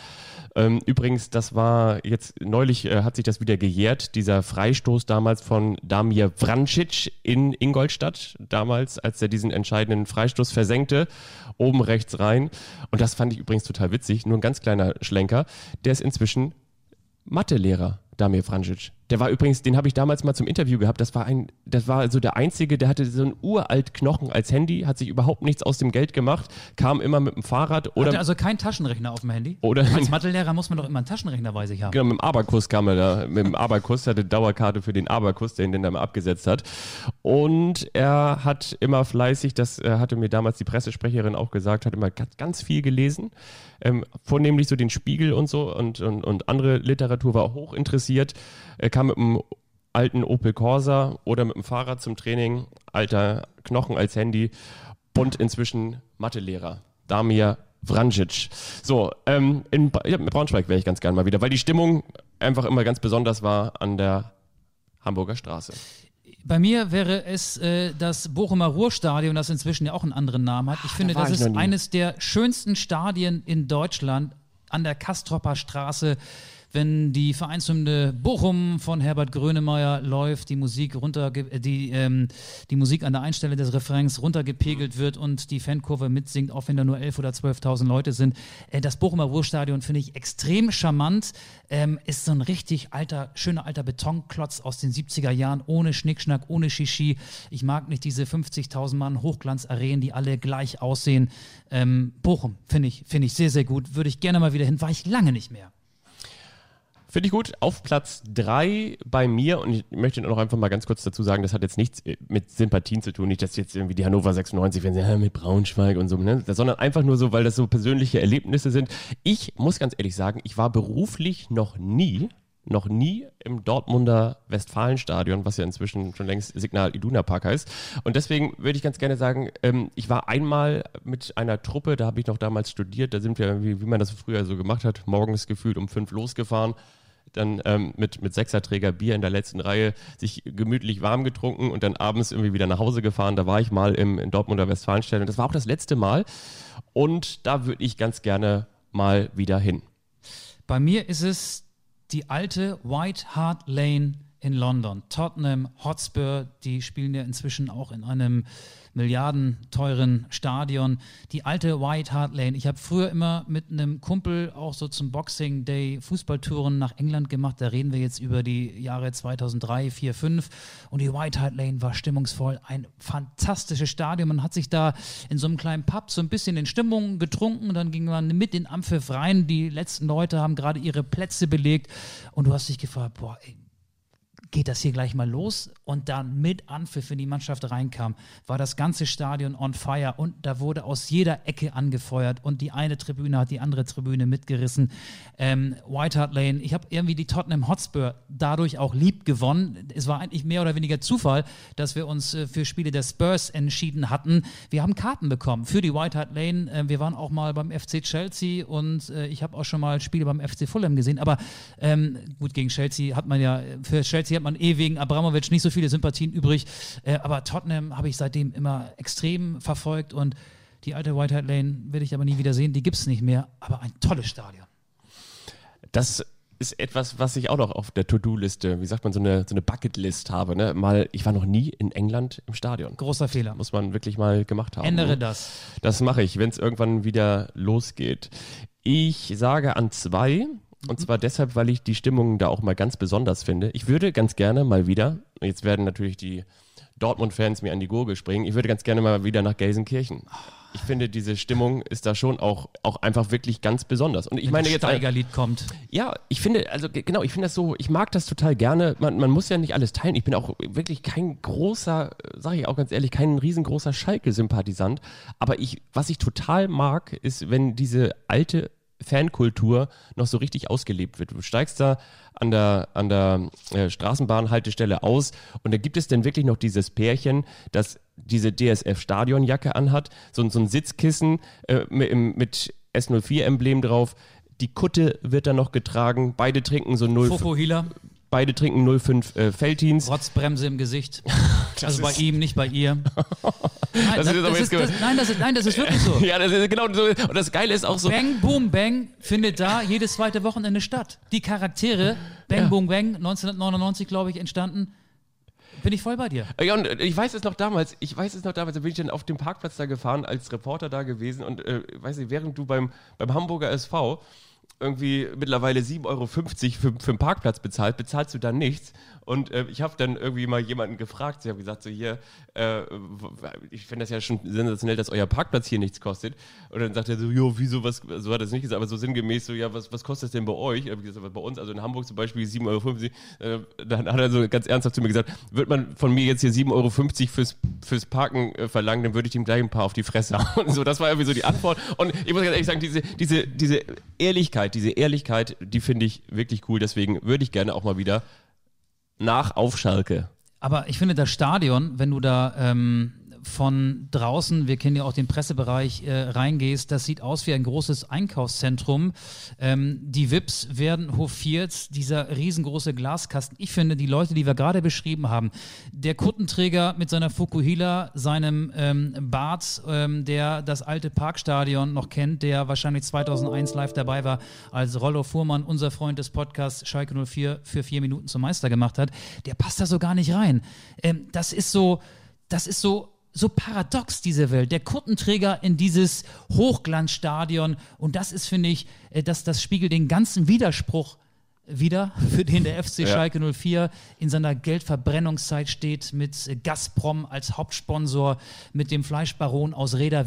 Ähm, übrigens, das war jetzt neulich äh, hat sich das wieder gejährt, dieser Freistoß damals von Damir Vrancic in Ingolstadt, damals, als er diesen entscheidenden Freistoß versenkte, oben rechts rein. Und das fand ich übrigens total witzig, nur ein ganz kleiner Schlenker. Der ist inzwischen Mathelehrer, Damir Vrancic. Der war übrigens, den habe ich damals mal zum Interview gehabt. Das war ein, das war so der einzige, der hatte so einen uralt Knochen als Handy, hat sich überhaupt nichts aus dem Geld gemacht, kam immer mit dem Fahrrad oder Hatte also kein Taschenrechner auf dem Handy? Oder- Als <laughs> Mathelehrer muss man doch immer einen Taschenrechner bei sich haben. Genau, mit dem Abakus kam er da, mit dem Abakus, hatte Dauerkarte für den Abakus, den den er mal abgesetzt hat. Und er hat immer fleißig, das hatte mir damals die Pressesprecherin auch gesagt, hat immer ganz, ganz viel gelesen, ähm, vornehmlich so den Spiegel und so und, und, und andere Literatur war hoch interessiert. Er kam mit einem alten Opel Corsa oder mit dem Fahrrad zum Training, alter Knochen als Handy und inzwischen Mathelehrer. Damir Vrancic. So, ähm, in ja, mit Braunschweig wäre ich ganz gern mal wieder, weil die Stimmung einfach immer ganz besonders war an der Hamburger Straße. Bei mir wäre es äh, das Bochumer Ruhrstadion, das inzwischen ja auch einen anderen Namen hat. Ich finde, war das ist eines der schönsten Stadien in Deutschland an der Kastropper Straße. Wenn die Vereinshymne Bochum von Herbert Grönemeyer läuft, die Musik runter, die, ähm, die Musik an der Einstelle des Refrains runtergepegelt wird und die Fankurve mitsingt, auch wenn da nur 11.000 oder 12.000 Leute sind. Äh, das Bochumer Ruhrstadion finde ich extrem charmant. Ähm, ist so ein richtig alter, schöner alter Betonklotz aus den 70er Jahren, ohne Schnickschnack, ohne Shishi. Ich mag nicht diese 50.000 Mann Hochglanzarenen, die alle gleich aussehen. Ähm, Bochum finde ich, finde ich sehr, sehr gut. Würde ich gerne mal wieder hin, war ich lange nicht mehr. Finde ich gut. Auf Platz 3 bei mir, und ich möchte noch einfach mal ganz kurz dazu sagen, das hat jetzt nichts äh, mit Sympathien zu tun, nicht, dass jetzt irgendwie die Hannover 96, wenn sie ja, mit Braunschweig und so, ne? sondern einfach nur so, weil das so persönliche Erlebnisse sind. Ich muss ganz ehrlich sagen, ich war beruflich noch nie, noch nie im Dortmunder Westfalenstadion, was ja inzwischen schon längst Signal Iduna Park heißt. Und deswegen würde ich ganz gerne sagen, ähm, ich war einmal mit einer Truppe, da habe ich noch damals studiert, da sind wir, wie, wie man das früher so gemacht hat, morgens gefühlt um fünf losgefahren, dann ähm, mit, mit Sechserträger Bier in der letzten Reihe sich gemütlich warm getrunken und dann abends irgendwie wieder nach Hause gefahren. Da war ich mal im, im Dortmunder Westfalenstadion. Das war auch das letzte Mal. Und da würde ich ganz gerne mal wieder hin. Bei mir ist es die alte White Hart Lane in London. Tottenham Hotspur, die spielen ja inzwischen auch in einem milliardenteuren Stadion. Die alte White Hart Lane. Ich habe früher immer mit einem Kumpel auch so zum Boxing Day Fußballtouren nach England gemacht. Da reden wir jetzt über die Jahre 2003, 4, 5. Und die White Hart Lane war stimmungsvoll. Ein fantastisches Stadion. Man hat sich da in so einem kleinen Pub so ein bisschen in Stimmung getrunken. Dann ging man mit in Ampfiff rein. Die letzten Leute haben gerade ihre Plätze belegt. Und du hast dich gefragt, boah, ey, geht das hier gleich mal los und dann mit Anpfiff, wenn die Mannschaft reinkam, war das ganze Stadion on fire und da wurde aus jeder Ecke angefeuert und die eine Tribüne hat die andere Tribüne mitgerissen. Ähm, White Hart Lane, ich habe irgendwie die Tottenham Hotspur dadurch auch lieb gewonnen. Es war eigentlich mehr oder weniger Zufall, dass wir uns äh, für Spiele der Spurs entschieden hatten. Wir haben Karten bekommen für die White Hart Lane. Äh, wir waren auch mal beim FC Chelsea und äh, ich habe auch schon mal Spiele beim FC Fulham gesehen, aber ähm, gut, gegen Chelsea hat man ja, für Chelsea hat man eh wegen Abramovic nicht so viele Sympathien übrig. Äh, aber Tottenham habe ich seitdem immer extrem verfolgt und die alte White Hart Lane will ich aber nie wieder sehen. Die gibt es nicht mehr, aber ein tolles Stadion. Das ist etwas, was ich auch noch auf der To-Do-Liste, wie sagt man, so eine, so eine Bucket-List habe. Ne? Mal, ich war noch nie in England im Stadion. Großer Fehler. Muss man wirklich mal gemacht haben. Ändere das. Das mache ich, wenn es irgendwann wieder losgeht. Ich sage an zwei, und zwar deshalb, weil ich die Stimmung da auch mal ganz besonders finde. Ich würde ganz gerne mal wieder, jetzt werden natürlich die Dortmund-Fans mir an die Gurgel springen, ich würde ganz gerne mal wieder nach Gelsenkirchen. Ich finde, diese Stimmung ist da schon auch, auch einfach wirklich ganz besonders. Und ich meine Wenn jetzt. das Steigerlied kommt. Ja, ich finde, also ge- genau, ich finde das so, ich mag das total gerne. Man, man muss ja nicht alles teilen. Ich bin auch wirklich kein großer, sage ich auch ganz ehrlich, kein riesengroßer Schalke-Sympathisant. Aber ich, was ich total mag, ist, wenn diese alte Fankultur noch so richtig ausgelebt wird. Du steigst da an der, an der äh, Straßenbahnhaltestelle aus und da gibt es dann wirklich noch dieses Pärchen, das diese DSF-Stadionjacke anhat, so, so ein Sitzkissen äh, mit, mit S04-Emblem drauf. Die Kutte wird da noch getragen. Beide trinken so 0, Fofohila, beide trinken 05 äh, Feltins. Rotzbremse im Gesicht. <laughs> also bei ihm, nicht bei ihr. <laughs> Nein, Das ist jetzt aber jetzt das, nein, das ist, nein, das ist wirklich so. <laughs> Ja, das ist genau so. Und das Geile ist auch so. Bang Boom Bang findet da jedes zweite Wochenende statt. Die Charaktere, Bang Ja. Boom Bang, 1999, glaube ich, entstanden. Bin ich voll bei dir. Ja, und äh, ich weiß es noch damals, ich weiß es noch damals, da bin ich dann auf dem Parkplatz da gefahren, als Reporter da gewesen und äh, weiß nicht, während du beim, beim Hamburger SV irgendwie mittlerweile 7,50 Euro für, für einen Parkplatz bezahlt, bezahlst du dann nichts. Und äh, ich habe dann irgendwie mal jemanden gefragt, sie haben gesagt, so hier, äh, ich finde das ja schon sensationell, dass euer Parkplatz hier nichts kostet. Und dann sagt er so, jo, wieso, was, so hat er es nicht gesagt, aber so sinngemäß so, ja, was, was kostet das denn bei euch? Ich hab gesagt, bei uns, also in Hamburg zum Beispiel 7,50 Euro. Äh, dann hat er so ganz ernsthaft zu mir gesagt, wird man von mir jetzt hier 7,50 Euro fürs, fürs Parken äh, verlangen, dann würde ich ihm gleich ein paar auf die Fresse hauen. <laughs> So, das war irgendwie so die Antwort. Und ich muss ganz ehrlich sagen, diese, diese, diese Ehrlichkeit, diese Ehrlichkeit, die finde ich wirklich cool. Deswegen würde ich gerne auch mal wieder nach auf Schalke. Aber ich finde das Stadion, wenn du da ähm, von draußen, wir kennen ja auch den Pressebereich, äh, reingehst, das sieht aus wie ein großes Einkaufszentrum. Ähm, die VIPs werden hofiert, dieser riesengroße Glaskasten. Ich finde, die Leute, die wir gerade beschrieben haben, der Kuttenträger mit seiner Fukuhila, seinem ähm, Bart, ähm, der das alte Parkstadion noch kennt, der wahrscheinlich 2001 live dabei war, als Rollo Fuhrmann, unser Freund des Podcasts Schalke 04, für vier Minuten zum Meister gemacht hat, der passt da so gar nicht rein. Ähm, das ist so, das ist so so paradox, diese Welt. Der Kuttenträger in dieses Hochglanzstadion. Und das ist, finde ich, äh, das, das spiegelt den ganzen Widerspruch wieder, <laughs> für den der FC ja. Schalke 04 in seiner Geldverbrennungszeit steht, mit Gazprom als Hauptsponsor, mit dem Fleischbaron aus Reda,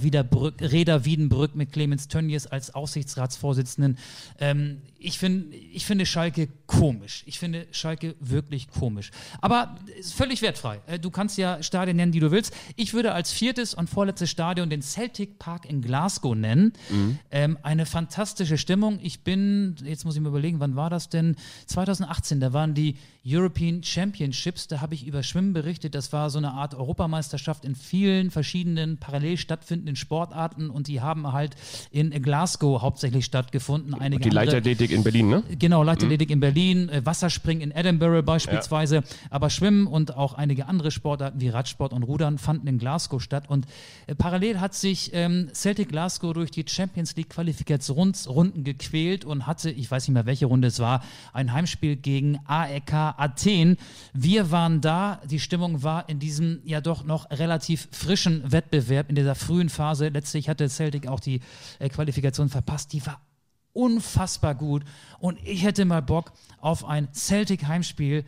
Reda Wiedenbrück, mit Clemens Tönnies als Aufsichtsratsvorsitzenden. Ähm, ich, find, ich finde Schalke komisch. Ich finde Schalke wirklich komisch. Aber ist völlig wertfrei. Äh, du kannst ja Stadien nennen, die du willst. Ich würde als viertes und vorletztes Stadion den Celtic Park in Glasgow nennen. Mhm. Ähm, eine fantastische Stimmung. Ich bin, jetzt muss ich mir überlegen, wann war das denn? 2018, da waren die European Championships. Da habe ich über Schwimmen berichtet. Das war so eine Art Europameisterschaft in vielen verschiedenen parallel stattfindenden Sportarten und die haben halt in Glasgow hauptsächlich stattgefunden. Einige und die Leichtathletik in Berlin, ne? Genau, Leichtathletik mhm. in Berlin, äh, Wasserspringen in Edinburgh beispielsweise. Ja. Aber Schwimmen und auch einige andere Sportarten wie Radsport und Rudern fanden in Glasgow statt. Und äh, parallel hat sich ähm, Celtic Glasgow durch die Champions League Qualifikationsrunden gequält und hatte, ich weiß nicht mehr welche Runde es war, ein Heimspiel gegen AEK Athen. Wir waren da, die Stimmung war in diesem ja doch noch relativ frischen Wettbewerb in dieser frühen Phase. Letztlich hatte Celtic auch die äh, Qualifikation verpasst. Die war unfassbar gut. Und ich hätte mal Bock auf ein Celtic-Heimspiel,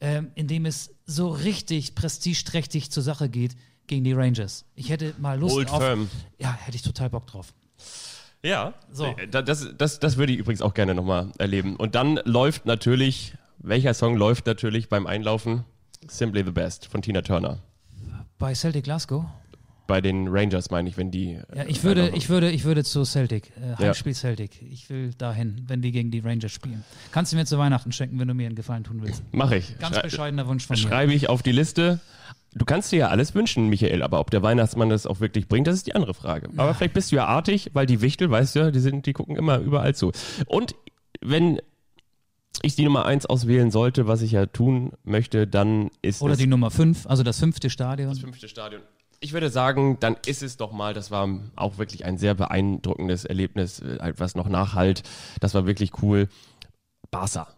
ähm, in dem es so richtig prestigeträchtig zur Sache geht gegen die Rangers. Ich hätte mal Lust Old auf. Firm. Ja, hätte ich total Bock drauf. Ja, so. Äh, das, das, das würde ich übrigens auch gerne nochmal erleben. Und dann läuft natürlich, welcher Song läuft natürlich beim Einlaufen? Simply the Best von Tina Turner. Bei Celtic Glasgow? bei den Rangers, meine ich, wenn die. Ja, ich würde, ich würde, ich würde zu Celtic, äh, Heimspiel ja. Celtic. Ich will dahin, wenn die gegen die Rangers spielen. Kannst du mir zu Weihnachten schenken, wenn du mir einen Gefallen tun willst? Mache ich. Ganz Schrei bescheidener Wunsch von mir. Schreibe ich auf die Liste. Du kannst dir ja alles wünschen, Michael, aber ob der Weihnachtsmann das auch wirklich bringt, das ist die andere Frage. Aber vielleicht bist du ja artig, weil die Wichtel, weißt du, die sind, die gucken immer überall zu. Und wenn ich die Nummer 1 auswählen sollte, was ich ja tun möchte, dann ist Oder die Nummer 5, also das fünfte Stadion. Das fünfte Stadion ich würde sagen, dann ist es doch mal, das war auch wirklich ein sehr beeindruckendes Erlebnis, äh, noch nachhalt. Das war wirklich cool. Barca.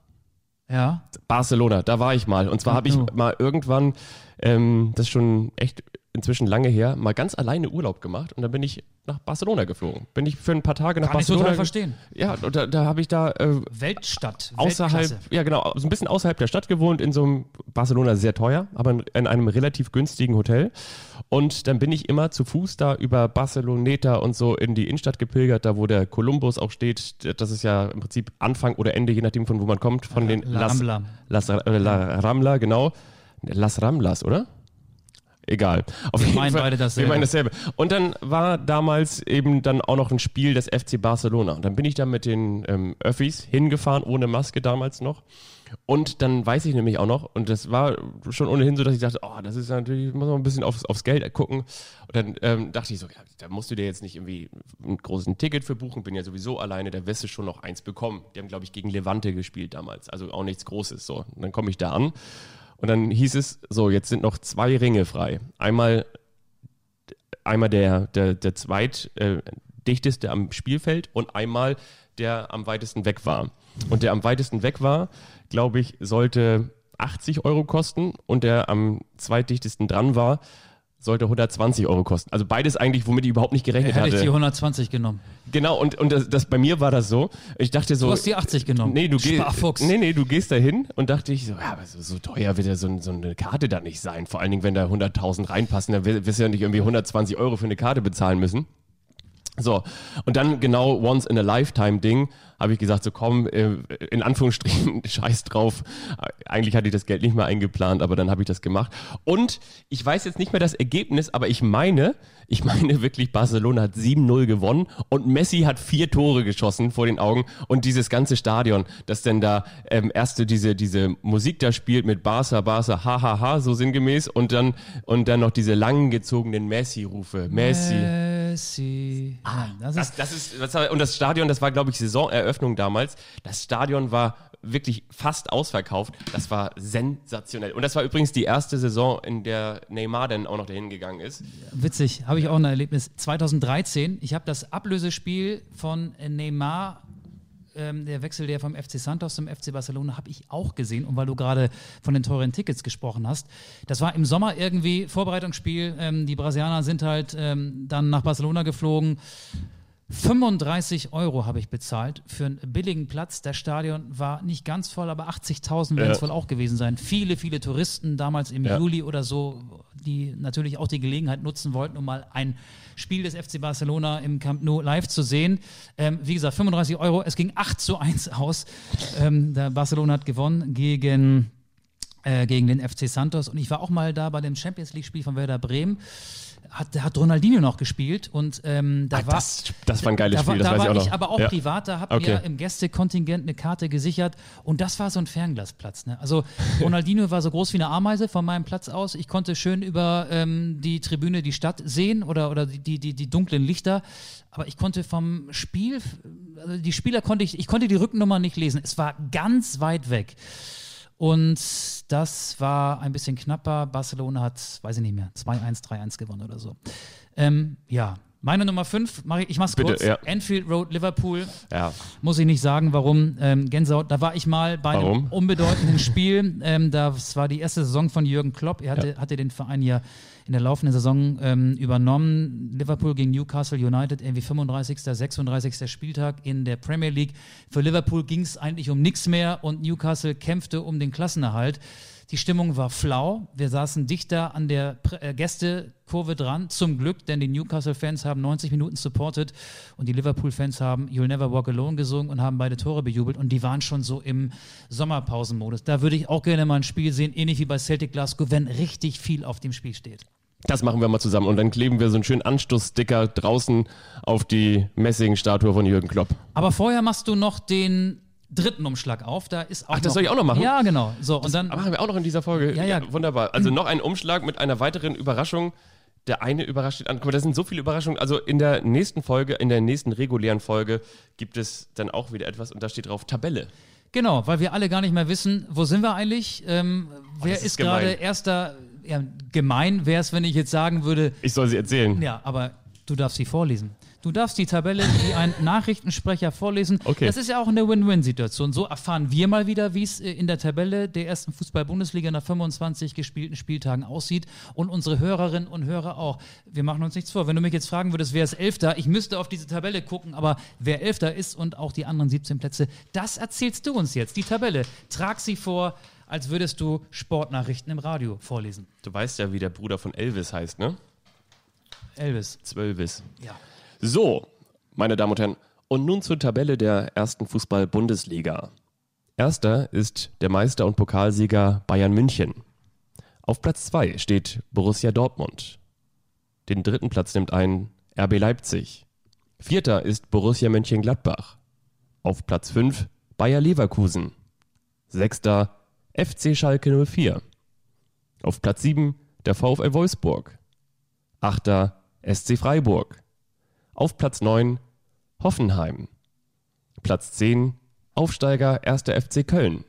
Ja. Barcelona, da war ich mal. Und zwar habe ich mal irgendwann, ähm, das ist schon echt inzwischen lange her, mal ganz alleine Urlaub gemacht und dann bin ich nach Barcelona geflogen. Bin ich für ein paar Tage nach Kann Barcelona. Kann ich total verstehen. Ja, da, da habe ich da. Äh, Weltstadt. Außerhalb, Weltklasse. ja genau, so ein bisschen außerhalb der Stadt gewohnt, in so einem Barcelona sehr teuer, aber in, in einem relativ günstigen Hotel. Und dann bin ich immer zu Fuß da über Barceloneta und so in die Innenstadt gepilgert, da wo der Kolumbus auch steht. Das ist ja im Prinzip Anfang oder Ende, je nachdem von wo man kommt, von den La. Las, Las, äh, La Rambla, genau. Las Ramblas, oder? Egal. Auf wir meinen Fall, beide dasselbe. Wir meinen dasselbe. Und dann war damals eben dann auch noch ein Spiel des FC Barcelona. Und dann bin ich da mit den ähm, Öffis hingefahren, ohne Maske damals noch. Und dann weiß ich nämlich auch noch, und das war schon ohnehin so, dass ich dachte, oh, das ist natürlich, muss man ein bisschen aufs, aufs Geld gucken. Und dann ähm, dachte ich so, ja, da musst du dir jetzt nicht irgendwie ein großes Ticket für buchen, bin ja sowieso alleine, da wirst du schon noch eins bekommen. Die haben, glaube ich, gegen Levante gespielt damals, also auch nichts Großes. So, und dann komme ich da an und dann hieß es, so, jetzt sind noch zwei Ringe frei. Einmal, einmal der, der, der zweitdichteste äh, am Spielfeld und einmal der am weitesten weg war. Und der am weitesten weg war, glaube ich, sollte 80 Euro kosten und der am zweitdichtesten dran war, sollte 120 Euro kosten. Also beides eigentlich, womit ich überhaupt nicht gerechnet Hätte hatte. Hätte ich die 120 genommen. Genau, und, und das, das, bei mir war das so. Ich dachte so. Du hast die 80 genommen. Nee, du gehst. Nee, nee, du gehst da hin und dachte ich so, ja, aber so, so teuer wird ja so, so, eine Karte da nicht sein. Vor allen Dingen, wenn da 100.000 reinpassen, dann wirst du ja nicht irgendwie 120 Euro für eine Karte bezahlen müssen. So, und dann genau Once in a Lifetime Ding, habe ich gesagt, so komm, äh, in Anführungsstrichen, <laughs> scheiß drauf. Eigentlich hatte ich das Geld nicht mehr eingeplant, aber dann habe ich das gemacht. Und ich weiß jetzt nicht mehr das Ergebnis, aber ich meine, ich <laughs> meine wirklich, Barcelona hat 7-0 gewonnen und Messi hat vier Tore geschossen vor den Augen und dieses ganze Stadion, das denn da ähm, erste diese, diese Musik da spielt mit Barca, Barca, ha, ha, ha, so sinngemäß und dann, und dann noch diese lang gezogenen Messi-Rufe. Messi. Messi. Ah, Nein, das Das, ist, das ist, das war, und das Stadion, das war, glaube ich, Saisoneröffnung damals. Das Stadion war wirklich fast ausverkauft. Das war sensationell. Und das war übrigens die erste Saison, in der Neymar dann auch noch dahin gegangen ist. witzig, habe ich auch ein Erlebnis. 2013, ich habe das Ablösespiel von Neymar ähm, der Wechsel der vom FC Santos zum FC Barcelona habe ich auch gesehen. Und weil du gerade von den teuren Tickets gesprochen hast, das war im Sommer irgendwie Vorbereitungsspiel. Ähm, die Brasilianer sind halt ähm, dann nach Barcelona geflogen. 35 Euro habe ich bezahlt für einen billigen Platz. Das Stadion war nicht ganz voll, aber 80.000 werden es Ja. wohl auch gewesen sein. Viele, viele Touristen damals im Ja. Juli oder so, die natürlich auch die Gelegenheit nutzen wollten, um mal ein Spiel des FC Barcelona im Camp Nou live zu sehen. Ähm, wie gesagt, 35 Euro. Es ging 8 zu 1 aus. Ähm, der Barcelona hat gewonnen gegen, äh, gegen den FC Santos. Und ich war auch mal da bei dem Champions League-Spiel von Werder Bremen. Hat, da hat Ronaldinho noch gespielt und ähm, da Ah, war das, das war ein geiles da Spiel, das da weiß war ich auch noch. aber auch Ja. privat, da habe Okay. mir im Gästekontingent eine Karte gesichert und das war so ein Fernglasplatz. Ne? Also <laughs> Ronaldinho war so groß wie eine Ameise von meinem Platz aus. Ich konnte schön über ähm, die Tribüne die Stadt sehen oder, oder die, die, die dunklen Lichter. Aber ich konnte vom Spiel, also die Spieler konnte ich, ich konnte die Rückennummer nicht lesen. Es war ganz weit weg. Und das war ein bisschen knapper. Barcelona hat, weiß ich nicht mehr, 2-1, 3-1 gewonnen oder so. Ähm, ja, meine Nummer 5, mach ich, ich mach's Bitte, kurz. ja. Anfield Road, Liverpool. Ja. Muss ich nicht sagen, warum. Ähm, Gänsehaut, da war ich mal bei einem Warum? unbedeutenden Spiel. Ähm, das war die erste Saison von Jürgen Klopp. Er hatte, hatte den Verein ja in der laufenden Saison ähm, übernommen. Liverpool gegen Newcastle United, irgendwie 35., 36. Spieltag in der Premier League. Für Liverpool ging es eigentlich um nichts mehr und Newcastle kämpfte um den Klassenerhalt. Die Stimmung war flau. Wir saßen dichter an der äh, Gästekurve dran, zum Glück, denn die Newcastle-Fans haben 90 Minuten supportet und die Liverpool-Fans haben You'll Never Walk Alone gesungen und haben beide Tore bejubelt und die waren schon so im Sommerpausenmodus. Da würde ich auch gerne mal ein Spiel sehen, ähnlich wie bei Celtic Glasgow, wenn richtig viel auf dem Spiel steht. Das machen wir mal zusammen und dann kleben wir so einen schönen Anstoßsticker draußen auf die Messingstatue von Jürgen Klopp. Aber vorher machst du noch den dritten Umschlag auf. Da ist auch Ach, das noch, soll ich auch noch machen? Ja, genau. So, und dann. Machen wir auch noch in dieser Folge. Ja, ja. Wunderbar. Also noch ein Umschlag mit einer weiteren Überraschung. Der eine überrascht den anderen. Guck mal, das sind so viele Überraschungen. Also in der nächsten Folge, in der nächsten regulären Folge gibt es dann auch wieder etwas und da steht drauf Tabelle. Genau, weil wir alle gar nicht mehr wissen, wo sind wir eigentlich? Ähm, wer das ist, ist gerade erster? Ja, gemein wäre es, wenn ich jetzt sagen würde, Ich soll sie erzählen. ja, aber du darfst sie vorlesen. Du darfst die Tabelle wie ein <laughs> Nachrichtensprecher vorlesen. Okay. Das ist ja auch eine Win-Win-Situation. So erfahren wir mal wieder, wie es äh, in der Tabelle der ersten Fußball-Bundesliga nach 25 gespielten Spieltagen aussieht. Und unsere Hörerinnen und Hörer auch. Wir machen uns nichts vor. Wenn du mich jetzt fragen würdest, wer ist Elfter, ich müsste auf diese Tabelle gucken, aber wer Elfter ist und auch die anderen 17 Plätze, das erzählst du uns jetzt. Die Tabelle. Trag sie vor, als würdest du Sportnachrichten im Radio vorlesen. Du weißt ja, wie der Bruder von Elvis heißt, ne? Elvis. Zwölvis. Ja. So, meine Damen und Herren, und nun zur Tabelle der ersten Fußball-Bundesliga. Erster ist der Meister und Pokalsieger Bayern München. Auf Platz 2 steht Borussia Dortmund. Den dritten Platz nimmt ein RB Leipzig. Vierter ist Borussia Mönchengladbach. Auf Platz 5 Bayer Leverkusen. Sechster FC Schalke 04. Auf Platz 7 der VfL Wolfsburg. Achter SC Freiburg. Auf Platz 9 Hoffenheim. Platz 10 Aufsteiger 1. FC Köln.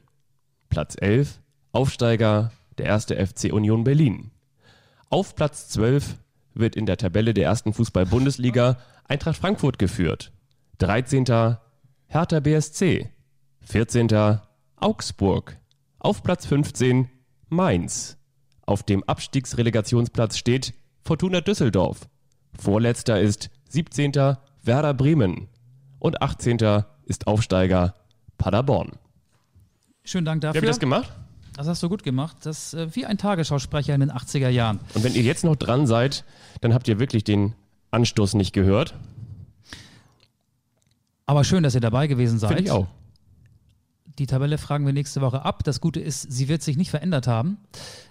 Platz 11 Aufsteiger der 1. FC Union Berlin. Auf Platz 12 wird in der Tabelle der ersten Fußball-Bundesliga Eintracht Frankfurt geführt. 13. Hertha BSC. 14. Augsburg. Auf Platz 15 Mainz. Auf dem Abstiegsrelegationsplatz steht Fortuna Düsseldorf. Vorletzter ist 17. Werder Bremen. Und 18. ist Aufsteiger Paderborn. Schönen Dank Wie dafür. habt ihr das gemacht? Das hast du gut gemacht. Das äh, wie ein Tagesschausprecher in den 80er Jahren. Und wenn ihr jetzt noch dran seid, dann habt ihr wirklich den Anstoß nicht gehört. Aber schön, dass ihr dabei gewesen seid. Finde ich auch. Die Tabelle fragen wir nächste Woche ab. Das Gute ist, sie wird sich nicht verändert haben.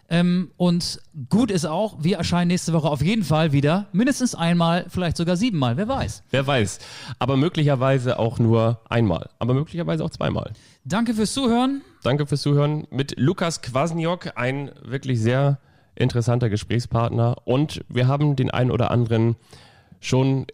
Ähm, und gut ist auch, wir erscheinen nächste Woche auf jeden Fall wieder. Mindestens einmal, vielleicht sogar siebenmal, wer weiß. Wer weiß. Aber möglicherweise auch nur einmal. Aber möglicherweise auch zweimal. Danke fürs Zuhören. Danke fürs Zuhören. Mit Lukas Kwasniok, ein wirklich sehr interessanter Gesprächspartner. Und wir haben den einen oder anderen schon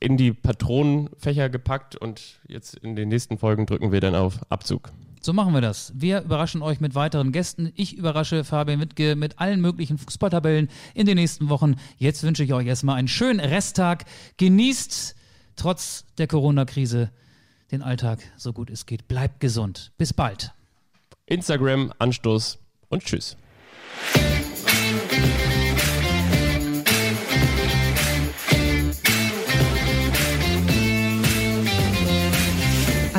in die Patronenfächer gepackt und jetzt in den nächsten Folgen drücken wir dann auf Abzug. So machen wir das. Wir überraschen euch mit weiteren Gästen. Ich überrasche Fabian Wittke mit allen möglichen Fußballtabellen in den nächsten Wochen. Jetzt wünsche ich euch erstmal einen schönen Resttag. Genießt trotz der Corona-Krise den Alltag so gut es geht. Bleibt gesund. Bis bald. Instagram, Anstoß und Tschüss.